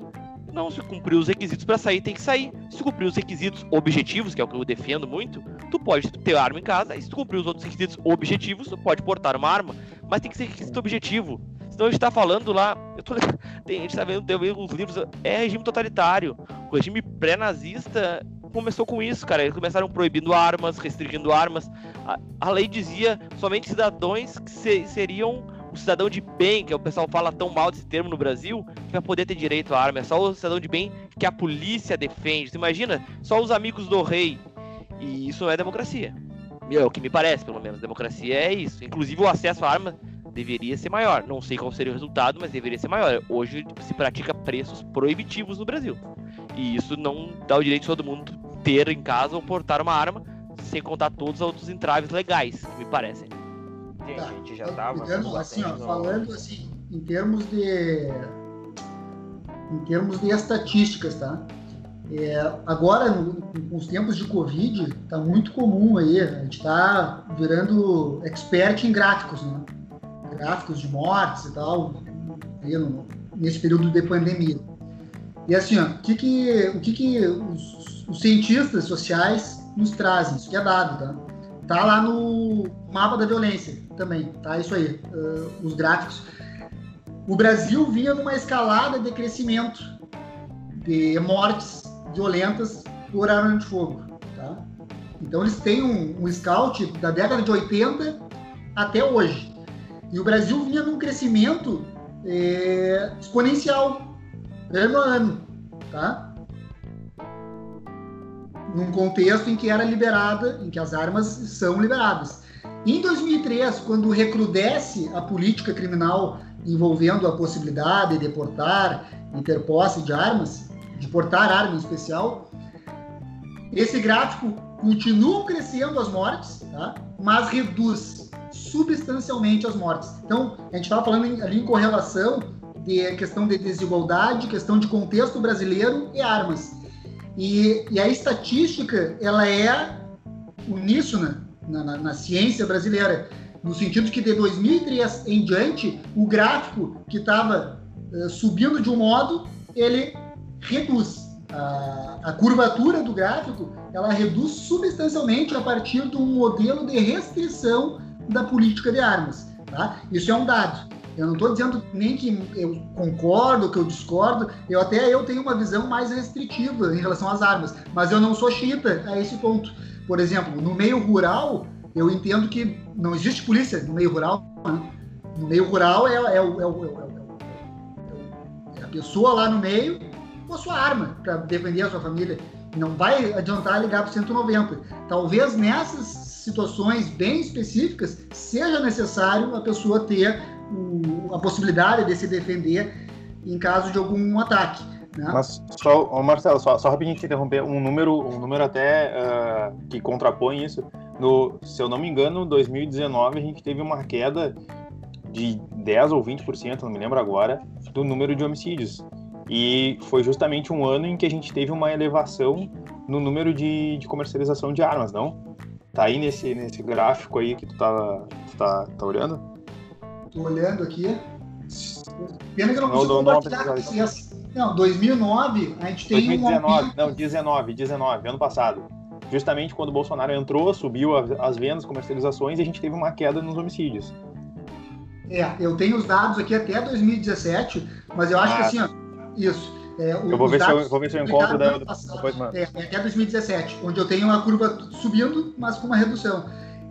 Não, se cumprir os requisitos para sair, tem que sair. Se cumprir os requisitos objetivos, que é o que eu defendo muito, tu pode ter arma em casa, e se tu cumprir os outros requisitos objetivos, tu pode portar uma arma, mas tem que ser requisito objetivo. Senão a gente tá falando lá, tô, tem, a gente tá vendo, vendo os livros, é regime totalitário. O regime pré-nazista começou com isso, cara. Eles começaram proibindo armas, restringindo armas. A, a lei dizia somente cidadãos que se, seriam o cidadão de bem, que o pessoal fala tão mal desse termo no Brasil, que vai poder ter direito à arma. É só o cidadão de bem que a polícia defende. Você imagina? Só os amigos do rei. E isso não é democracia. É o que me parece, pelo menos. Democracia é isso. Inclusive o acesso à arma deveria ser maior. Não sei qual seria o resultado, mas deveria ser maior. Hoje se pratica preços proibitivos no Brasil. E isso não dá o direito de todo mundo ter em casa ou portar uma arma, sem contar todos os outros entraves legais, que me parecem. Gente, Tá. a gente já tava. Digamos assim, ó, falando assim, em termos de em termos de estatísticas, tá? É, agora, no- com os tempos de Covid, tá muito comum aí, a gente tá virando expert em gráficos, né? Gráficos de mortes e tal, no- nesse período de pandemia. E assim, ó, o que que, o que, que os, os cientistas sociais nos trazem? Isso que é dado, tá? Tá lá no mapa da violência também, tá? Isso aí, ah, os gráficos. O Brasil vinha numa escalada de crescimento de mortes violentas por arma de fogo, tá? Então eles têm um, um scout da década de 80 até hoje. E o Brasil vinha num crescimento eh, exponencial, ano a ano, tá? num contexto em que era liberada, em que as armas são liberadas. Em 2003, quando recrudesce a política criminal envolvendo a possibilidade de portar e ter posse de armas, de portar arma em especial, esse gráfico continua crescendo as mortes, tá? mas reduz substancialmente as mortes. Então, a gente estava falando ali em correlação de questão de desigualdade, questão de contexto brasileiro e armas. E, e a estatística, ela é uníssona na, na, na ciência brasileira, no sentido que de 2003 em diante, o gráfico que estava eh, subindo de um modo, ele reduz. A, a curvatura do gráfico, ela reduz substancialmente a partir de um modelo de restrição da política de armas. Tá? Isso é um dado. Eu não estou dizendo nem que eu concordo, que eu discordo. Eu até eu tenho uma visão mais restritiva em relação às armas, mas eu não sou xiita a esse ponto. Por exemplo, no meio rural, eu entendo que não existe polícia no meio rural. né? No meio rural é, é é é a pessoa lá no meio a sua arma para defender a sua família. Não vai adiantar ligar para 190. Talvez nessas situações bem específicas seja necessário a pessoa ter a possibilidade de se defender em caso de algum ataque. Né? Mas só, Marcelo, só, só rapidinho te interromper, um número, um número até ah, que contrapõe isso. No, se eu não me engano, 2019 a gente teve uma queda de 10 ou 20%, não me lembro agora, do número de homicídios. E foi justamente um ano em que a gente teve uma elevação no número de, de comercialização de armas, não? Tá aí nesse, nesse gráfico aí que tu tá, tu tá, tá olhando? Tô olhando aqui. Pena que eu não Não, consigo não, não, compartilhar com não. Não, 2009 a gente tem um 2019, aumento. não, 19, 19, ano passado. Justamente quando o Bolsonaro entrou, subiu as vendas, comercializações e a gente teve uma queda nos homicídios. É, eu tenho os dados aqui até 2017, mas eu acho que Ah. assim, ó, isso. é, o- Eu vou ver se eu, vou ver se eu encontro da, passado. depois, mano. É, é até 2017, onde eu tenho uma curva subindo, mas com uma redução.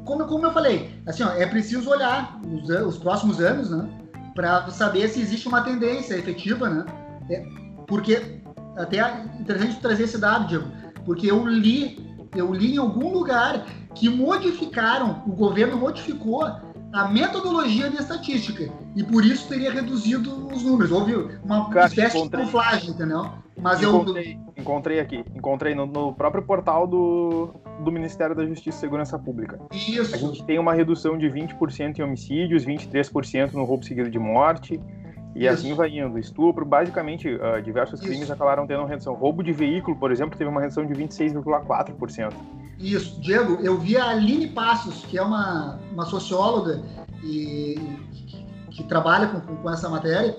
Como, como eu falei, assim, ó, é preciso olhar os, os próximos anos, né, para saber se existe uma tendência efetiva, né? É, porque até é interessante trazer esse dado, Diego, porque eu li, eu li em algum lugar que modificaram, o governo modificou a metodologia de estatística e por isso teria reduzido os números. Houve uma Cara, espécie encontrei. de camuflagem, entendeu? Mas eu Encontrei, encontrei aqui, encontrei no, no próprio portal do, do Ministério da Justiça e Segurança Pública. A isso. gente tem uma redução de 20% em homicídios, 23% no roubo seguido de morte, e Isso. assim vai indo. Estupro, basicamente, ah, diversos Isso. crimes acabaram tendo uma redução. Roubo de veículo, por exemplo, teve uma redução de 26,4%. Isso, Diego, eu vi a Aline Passos, que é uma, uma socióloga e, que, que trabalha com, com, com essa matéria.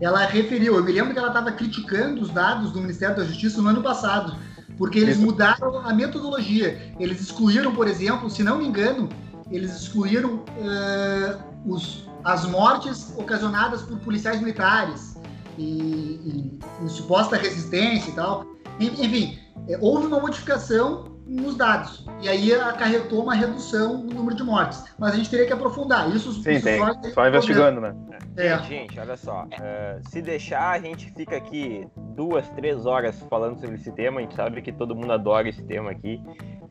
Ela referiu, eu me lembro que ela estava criticando os dados do Ministério da Justiça no ano passado, porque eles mudaram a metodologia. Eles excluíram, por exemplo, se não me engano, eles excluíram eh, os, as mortes ocasionadas por policiais militares e, e- em suposta resistência e tal. En- Enfim, é, houve uma modificação nos dados. E aí acarretou uma redução no número de mortes. Mas a gente teria que aprofundar. Isso, Sim, isso tem. só, Só investigando, né? É. Gente, olha só. eh, se deixar, a gente fica aqui duas, três horas falando sobre esse tema. A gente sabe que todo mundo adora esse tema aqui.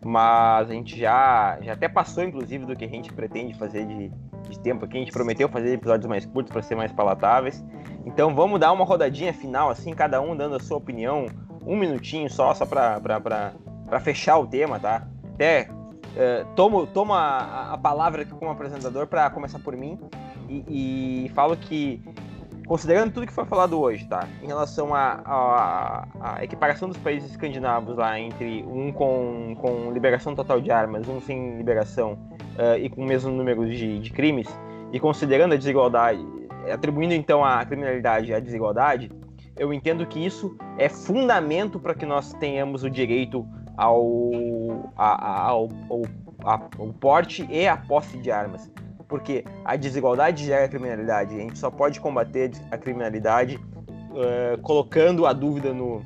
Mas a gente já, já até passou, inclusive, do que a gente pretende fazer de, de tempo aqui. A gente prometeu fazer episódios mais curtos para ser mais palatáveis. Então vamos dar uma rodadinha final, assim, cada um dando a sua opinião. Um minutinho só, só para fechar o tema, tá? Até eh, tomo, tomo a, a palavra aqui como apresentador para começar por mim e, e falo que, considerando tudo que foi falado hoje, tá? Em relação à equiparação dos países escandinavos lá entre um com, com liberação total de armas, um sem liberação eh, e com o mesmo número de, de crimes, e considerando a desigualdade, atribuindo então a criminalidade à desigualdade, eu entendo que isso é fundamento para que nós tenhamos o direito ao, a- a- ao, ao, a- ao porte e à posse de armas. Porque a desigualdade gera criminalidade. A gente só pode combater a criminalidade eh, colocando a dúvida no,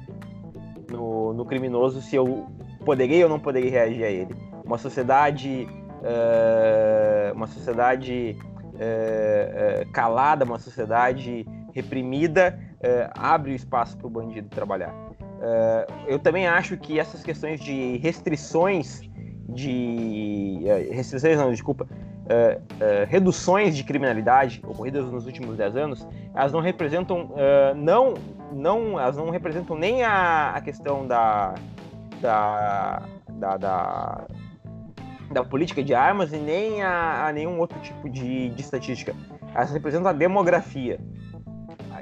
no, no criminoso se eu poderia ou não poderia reagir a ele. Uma sociedade, eh, uma sociedade eh, calada, uma sociedade reprimida, abre o espaço para o bandido trabalhar. Eh, eu também acho que essas questões de restrições de eh, restrições não, desculpa, eh, reduções de criminalidade ocorridas nos últimos 10 anos, elas não representam não não elas não representam nem a, a questão da da, da, da da política de armas e nem a, a nenhum outro tipo de, de estatística. Elas representam a demografia.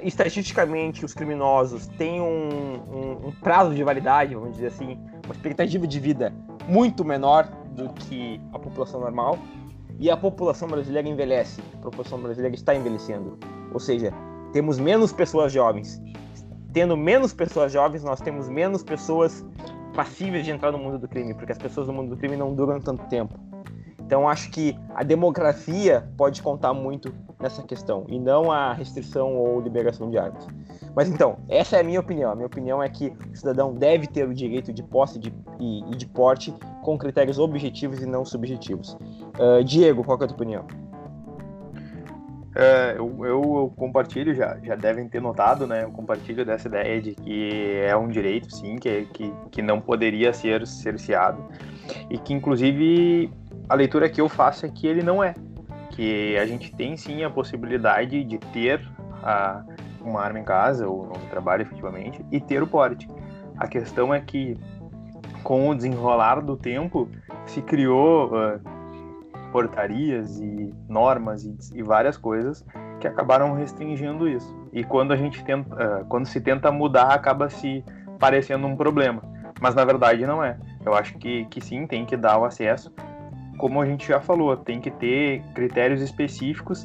Estatisticamente, os criminosos têm um, um- um prazo de validade, vamos dizer assim, uma expectativa de vida muito menor do que a população normal. E a população brasileira envelhece. A população brasileira está envelhecendo. Ou seja, temos menos pessoas jovens. Tendo menos pessoas jovens, nós temos menos pessoas passíveis de entrar no mundo do crime, porque as pessoas no mundo do crime não duram tanto tempo. Então acho que a demografia pode contar muito nessa questão e não a restrição ou liberação de armas. Mas então, essa é a minha opinião. A minha opinião é que o cidadão deve ter o direito de posse de- e, e de porte com critérios objetivos e não subjetivos. Ah, Diego, qual é a tua opinião? É, eu- eu compartilho, já, já devem ter notado, né? Eu compartilho dessa ideia de que é um direito, sim, que, que, que não poderia ser cerceado. E que, inclusive, a leitura que eu faço é que ele não é. Que a gente tem, sim, a possibilidade de ter a, uma arma em casa, ou no trabalho, efetivamente, e ter o porte. A questão é que, com o desenrolar do tempo, se criou ah, portarias e normas e, e várias coisas que acabaram restringindo isso. E quando a gente tenta, ah, quando se tenta mudar, acaba se parecendo um problema. Mas na verdade não é. Eu acho que, que sim, tem que dar o acesso. Como a gente já falou, tem que ter critérios específicos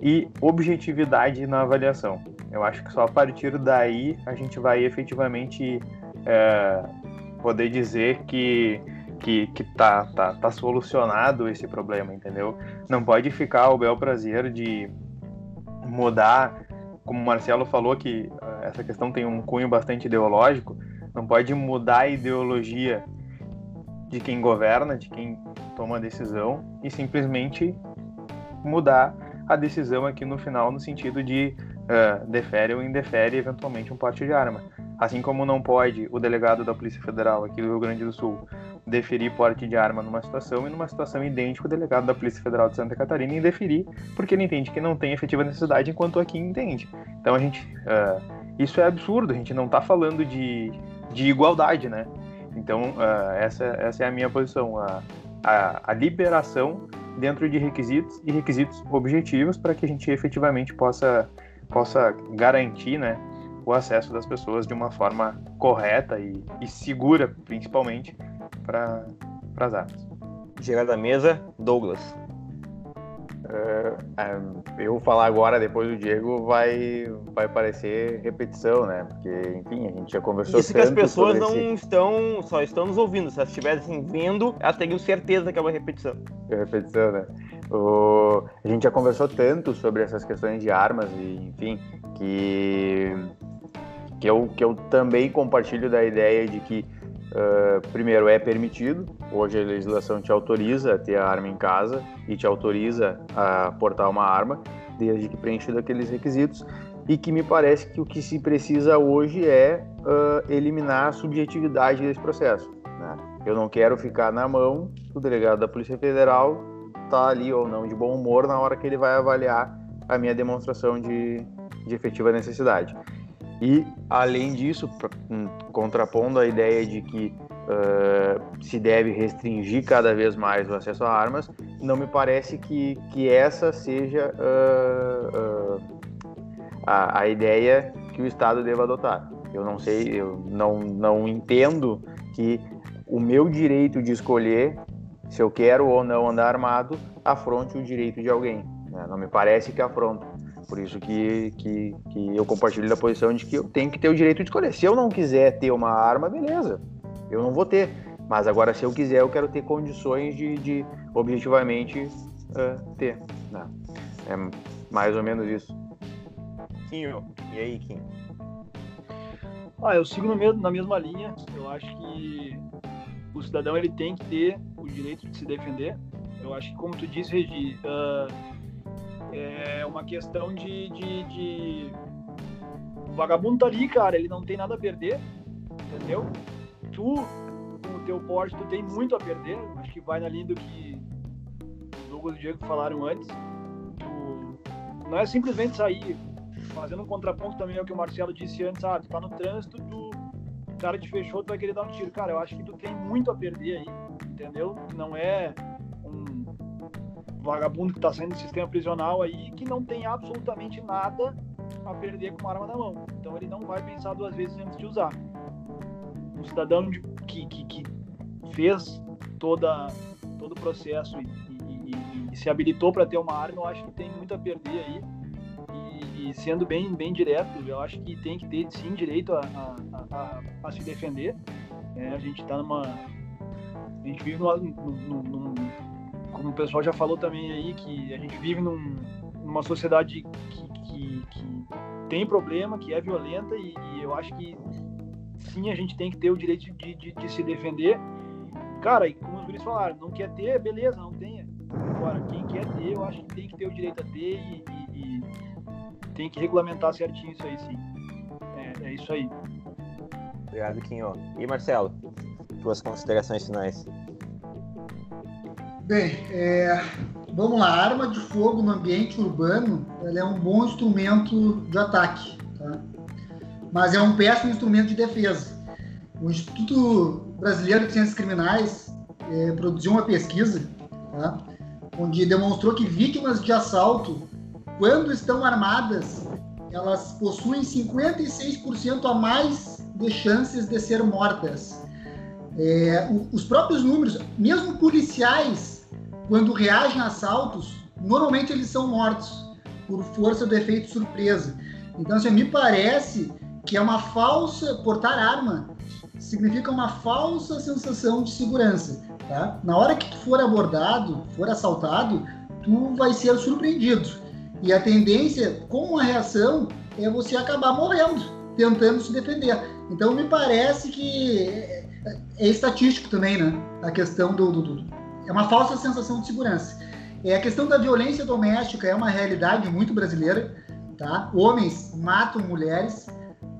e objetividade na avaliação. Eu acho que só a partir daí a gente vai efetivamente é, poder dizer que que, que tá, tá, tá solucionado esse problema, entendeu? Não pode ficar o bel prazer de mudar, como o Marcelo falou, que ah, essa questão tem um cunho bastante ideológico, não pode mudar a ideologia de quem governa, de quem toma a decisão, e simplesmente mudar a decisão aqui no final no sentido de ah, defere ou indefere eventualmente um porte de arma. Assim como não pode o delegado da Polícia Federal aqui do Rio Grande do Sul deferir porte de arma numa situação e numa situação idêntica o delegado da Polícia Federal de Santa Catarina indeferir porque ele entende que não tem efetiva necessidade enquanto aqui entende. Então a gente ah, isso é absurdo, a gente não está falando de, de igualdade, né? Então ah, essa, essa é a minha posição, a, a, a liberação dentro de requisitos e requisitos objetivos para que a gente efetivamente possa possa garantir, né, o acesso das pessoas de uma forma correta e, e segura, principalmente, para as armas. Girada da mesa, Douglas. É, eu falar agora, depois do Diego, vai, vai parecer repetição, né? Porque, enfim, a gente já conversou Isso que as pessoas não esse- estão, só estão nos ouvindo. Se elas estivessem vendo, elas teriam certeza que é uma repetição. repetição, né? O- A gente já conversou tanto sobre essas questões de armas e, enfim, que que eu, que eu também compartilho da ideia de que uh, primeiro, é permitido. Hoje a legislação te autoriza a ter a arma em casa e te autoriza a portar uma arma, desde que preenchido aqueles requisitos. E que me parece que o que se precisa hoje é uh, eliminar a subjetividade desse processo. Né? Eu não quero ficar na mão do delegado da Polícia Federal, tá ali ou não de bom humor na hora que ele vai avaliar a minha demonstração de, de efetiva necessidade. E, além disso, hum, contrapondo a ideia de que uh, se deve restringir cada vez mais o acesso a armas, não me parece que, que essa seja uh, uh, a, a ideia que o Estado deva adotar. Eu não sei, eu não, não entendo que o meu direito de escolher se eu quero ou não andar armado afronte o direito de alguém. Né? Não me parece que afronta. Por isso que, que, que eu compartilho da posição de que eu tenho que ter o direito de escolher. Se eu não quiser ter uma arma, beleza, eu não vou ter. Mas agora, se eu quiser, eu quero ter condições de, de objetivamente uh, ter. Né? É mais ou menos isso. Quinho, e aí, Kim? Ah, eu sigo no mesmo, na mesma linha. Eu acho que o cidadão ele tem que ter o direito de se defender. Eu acho que, como tu disse, Regi, uh, é uma questão de, de, de... O vagabundo tá ali, cara, ele não tem nada a perder, entendeu? Tu, com o teu porte, tu tem muito a perder. Acho que vai na linha do que o Douglas e o Diego falaram antes. Tu não é simplesmente sair fazendo um contraponto também ao que o Marcelo disse antes, ah, tu tá no trânsito, tu, cara te fechou, tu vai querer dar um tiro. Cara, eu acho que tu tem muito a perder aí, entendeu? Não é vagabundo que está saindo do sistema prisional aí que não tem absolutamente nada a perder com uma arma na mão. Então ele não vai pensar duas vezes antes de usar. Um cidadão de, que, que, que, fez toda, todo o processo e, e, e, e se habilitou para ter uma arma, eu acho que tem muito a perder aí. E, sendo bem, bem direto, eu acho que tem que ter sim direito a, a, a, a se defender. É, a gente está numa. A gente vive numa, num, como o pessoal já falou também aí, que a gente vive num, numa sociedade que, que, que, tem problema, que é violenta, e, e, eu acho que sim, a gente tem que ter o direito de, de, de se defender. Cara, e como os guris falaram, não quer ter, beleza, não tenha. Agora, quem quer ter, eu acho que tem que ter o direito a ter e, e, e tem que regulamentar certinho isso aí, sim. É, é isso aí. Obrigado, Quinho. E Marcelo, tuas considerações finais? Bem, é, vamos lá. A arma de fogo no ambiente urbano ela é um bom instrumento de ataque, tá? mas é um péssimo instrumento de defesa. O Instituto Brasileiro de Ciências Criminais é, produziu uma pesquisa tá? onde demonstrou que vítimas de assalto, quando estão armadas, elas possuem 56% a mais de chances de ser mortas. É, os próprios números, mesmo policiais quando reagem a assaltos, normalmente eles são mortos por força do efeito surpresa. Então, assim, me parece que é uma falsa portar arma significa uma falsa sensação de segurança, tá? Na hora que tu for abordado, for assaltado, tu vai ser surpreendido. E a tendência com a reação é você acabar morrendo, tentando se defender. Então me parece que é, estatístico também, né? A questão do, do, do é uma falsa sensação de segurança. É, a questão da violência doméstica é uma realidade muito brasileira. Tá? Homens matam mulheres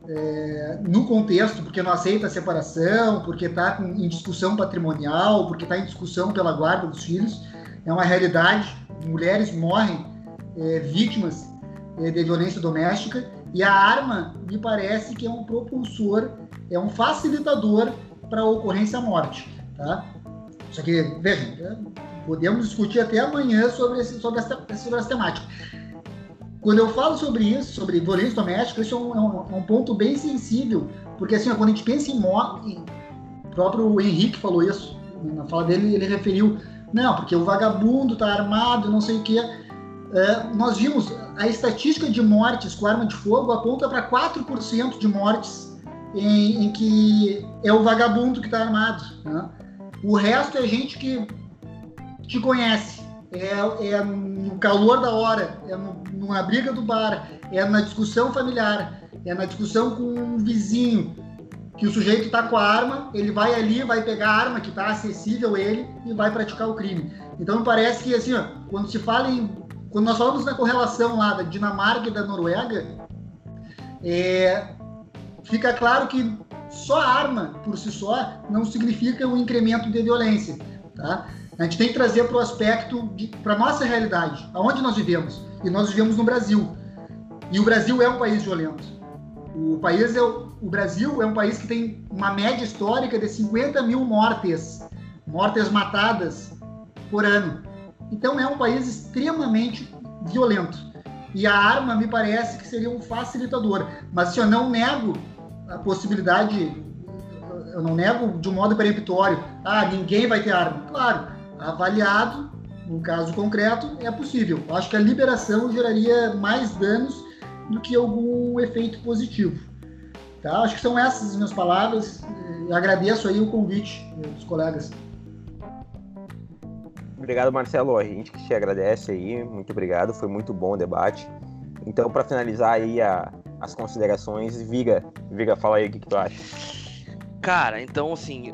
é, no contexto porque não aceita a separação, porque está em discussão patrimonial, porque está em discussão pela guarda dos filhos. É uma realidade. Mulheres morrem é, vítimas é, de violência doméstica e a arma me parece que é um propulsor, é um facilitador para ocorrência morte. Tá? Só que, vejam, podemos discutir até amanhã sobre, esse, sobre, essa, sobre essa temática. Quando eu falo sobre isso, sobre violência doméstica, isso é um, é um, é um ponto bem sensível, porque assim, quando a gente pensa em morte, o próprio Henrique falou isso, na fala dele ele referiu, não, porque o vagabundo tá armado, não sei o quê. É, nós vimos a estatística de mortes com arma de fogo aponta para 4% de mortes em, em, que é o vagabundo que está armado. Né? O resto é gente que te conhece. É, é no calor da hora, é no, numa briga do bar, é na discussão familiar, é na discussão com um vizinho que o sujeito está com a arma, ele vai ali, vai pegar a arma que está acessível a ele e vai praticar o crime. Então me parece que assim, ó, quando se fala em, quando nós falamos na correlação lá da Dinamarca e da Noruega, é, fica claro que só arma por si só não significa um incremento de violência, tá? A gente tem que trazer para o aspecto, para a nossa realidade, aonde nós vivemos. E nós vivemos no Brasil. E o Brasil é um país violento. O, país é, o Brasil é um país que tem uma média histórica de 50 mil mortes, mortes matadas por ano. Então é um país extremamente violento. E a arma me parece que seria um facilitador. Mas se eu não nego a possibilidade, eu não nego de um modo peremptório, ah, ninguém vai ter arma. Claro, avaliado, no caso concreto, é possível. Acho que a liberação geraria mais danos do que algum efeito positivo. Tá? Acho que são essas as minhas palavras. agradeço aí o convite dos colegas. Obrigado, Marcelo. A gente que te agradece aí. Muito obrigado. Foi muito bom o debate. Então, para finalizar aí a, as considerações, Viga, Viga, fala aí o que, que tu acha. Cara, então assim,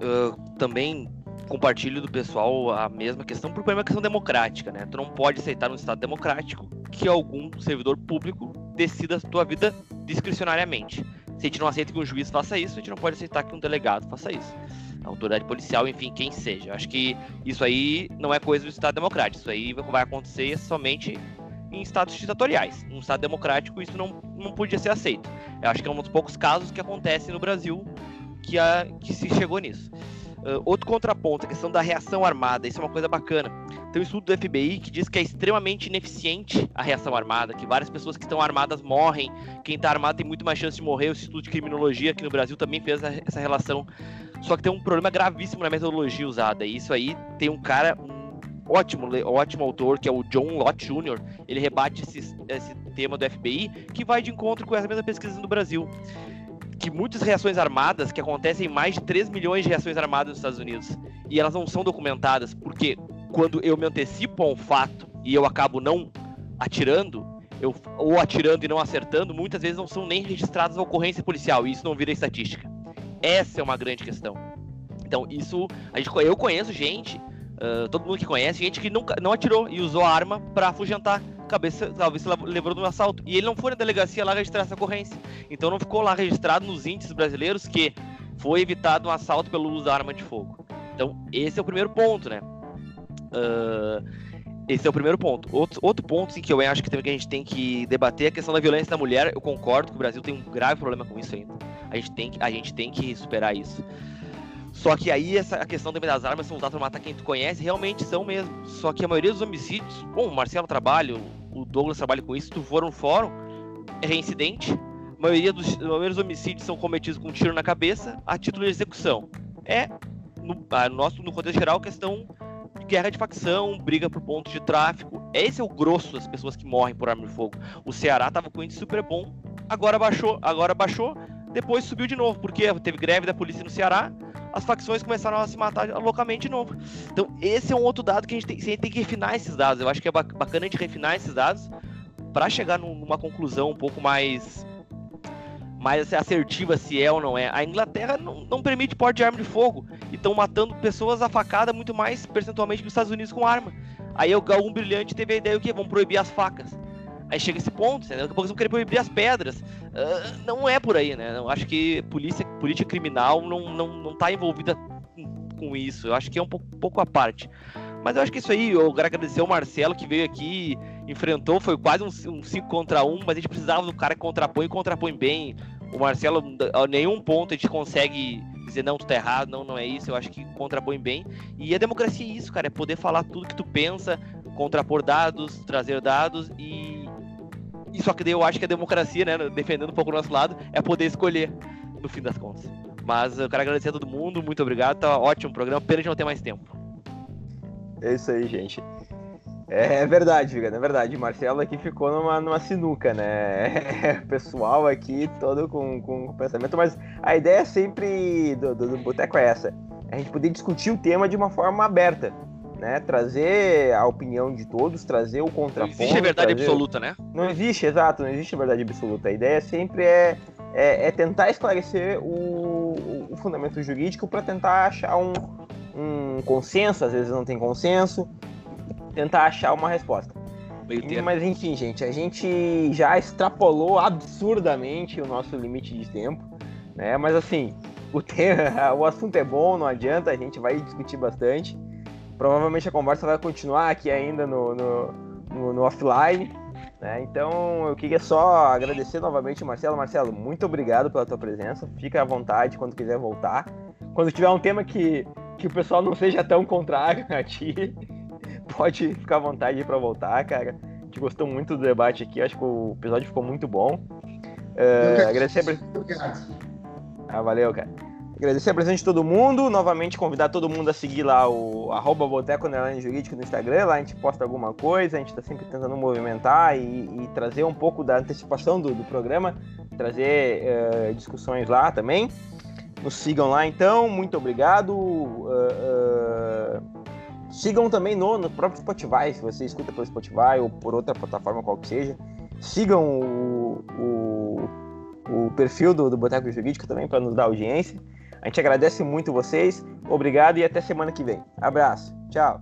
também compartilho do pessoal a mesma questão, porque é uma questão democrática, né? Tu não pode aceitar num Estado democrático que algum servidor público decida a tua vida discricionariamente. Se a gente não aceita que um juiz faça isso, a gente não pode aceitar que um delegado faça isso. A autoridade policial, enfim, quem seja. Acho que isso aí não é coisa do Estado democrático. Isso aí vai acontecer somente em estados ditatoriais. Num Estado democrático, isso não, não podia ser aceito. Eu acho que é um dos poucos casos que acontece no Brasil que, a, que se chegou nisso. Uh, outro contraponto, a questão da reação armada, isso é uma coisa bacana. Tem um estudo do FBI que diz que é extremamente ineficiente a reação armada, que várias pessoas que estão armadas morrem, quem está armado tem muito mais chance de morrer. O Instituto de Criminologia aqui no Brasil também fez essa relação. Só que tem um problema gravíssimo na metodologia usada, e isso aí tem um cara, um ótimo, ótimo autor, que é o John Lott Jr., ele rebate esse, esse tema do FBI, que vai de encontro com essa mesma pesquisa no Brasil que muitas reações armadas, que acontecem mais de 3 milhões de reações armadas nos Estados Unidos, e elas não são documentadas, porque quando eu me antecipo a um fato e eu acabo não atirando, eu, ou atirando e não acertando, muitas vezes não são nem registradas a ocorrência policial, e isso não vira estatística. Essa é uma grande questão. Então, isso, a gente, eu conheço gente, uh, todo mundo que conhece, gente que nunca, não atirou e usou a arma para afugentar cabeça, talvez se lembrou de um assalto. E ele não foi na delegacia lá registrar essa ocorrência. Então não ficou lá registrado nos índices brasileiros que foi evitado um assalto pelo uso da arma de fogo. Então, esse é o primeiro ponto, né? Uh, esse é o primeiro ponto. Outro, outro ponto sim, que eu acho que, também que a gente tem que debater é a questão da violência da mulher. Eu concordo que o Brasil tem um grave problema com isso ainda. A gente tem, a gente tem que superar isso. Só que aí essa a questão também das armas são usadas para matar quem tu conhece, realmente são mesmo. Só que a maioria dos homicídios, bom, o Marcelo trabalha, o Douglas trabalha com isso, tu for no fórum, é reincidente. A maioria dos, a maioria dos homicídios são cometidos com um tiro na cabeça a título de execução. É, no, a, nosso, no contexto geral, questão de guerra de facção, briga por pontos de tráfico. Esse é o grosso das pessoas que morrem por arma de fogo. O Ceará tava com índice super bom, agora baixou, agora baixou, depois subiu de novo, porque teve greve da polícia no Ceará, as facções começaram a se matar loucamente de novo. Então, esse é um outro dado que a gente tem, a gente tem que refinar esses dados. Eu acho que é bacana a gente refinar esses dados para chegar numa conclusão um pouco mais mais assertiva se é ou não é. A Inglaterra não, não permite porte de arma de fogo e estão matando pessoas a facada muito mais percentualmente que os Estados Unidos com arma. Aí o Galum Brilhante teve a ideia o que vão proibir as facas. Aí chega esse ponto, né? daqui a pouco eles vão querer proibir as pedras. Uh, não é por aí, né? Eu acho que polícia, política criminal não, não, não tá envolvida com isso. Eu acho que é um pouco, pouco à parte. Mas eu acho que isso aí, eu quero agradecer ao Marcelo que veio aqui, enfrentou, foi quase um 5 contra 1, um, mas a gente precisava do cara que contrapõe e contrapõe bem. O Marcelo, a nenhum ponto a gente consegue dizer, não, tu tá errado, não, não é isso, eu acho que contrapõe bem. E a democracia é isso, cara, é poder falar tudo que tu pensa, contrapor dados, trazer dados e só que daí eu acho que a democracia, né, defendendo um pouco o nosso lado, é poder escolher, no fim das contas. Mas eu quero agradecer a todo mundo, muito obrigado, tá ótimo o programa, pena de não ter mais tempo. É isso aí, gente. É, é verdade, Viga, é verdade. O Marcelo aqui ficou numa, numa sinuca, né? pessoal aqui todo com, com pensamento, mas a ideia sempre do, do, do Boteco é essa: a gente poder discutir o tema de uma forma aberta né? Trazer a opinião de todos, trazer o contraponto. Não existe verdade trazer... absoluta, né? Não existe, exato, não existe verdade absoluta. A ideia sempre é, é, é tentar esclarecer o, o fundamento jurídico para tentar achar um, um consenso, às vezes não tem consenso, tentar achar uma resposta. Mas enfim, gente, a gente já extrapolou absurdamente o nosso limite de tempo, né? Mas assim, o, tema, o assunto é bom, não adianta, a gente vai discutir bastante. Provavelmente a conversa vai continuar aqui ainda no, no, no, no offline. Né? Então eu queria só agradecer novamente Marcelo. Marcelo, muito obrigado pela tua presença. Fica à vontade quando quiser voltar. Quando tiver um tema que, que o pessoal não seja tão contrário a ti, pode ficar à vontade para voltar, cara. A gente gostou muito do debate aqui, acho que o episódio ficou muito bom. Uh, agradecer a... Ah, valeu, cara. Agradecer a presença de todo mundo, novamente convidar todo mundo a seguir lá o arroba Boteco Jurídico no Instagram, lá a gente posta alguma coisa, a gente está sempre tentando movimentar e, e, trazer um pouco da antecipação do, do programa, trazer uh, discussões lá também. Nos sigam lá então, muito obrigado. Uh, uh, Sigam também no, no próprio Spotify, se você escuta pelo Spotify ou por outra plataforma qual que seja. Sigam o, o, o perfil do, do Boteco Jurídico também para nos dar audiência. A gente agradece muito vocês. Obrigado e até semana que vem. Abraço. Tchau.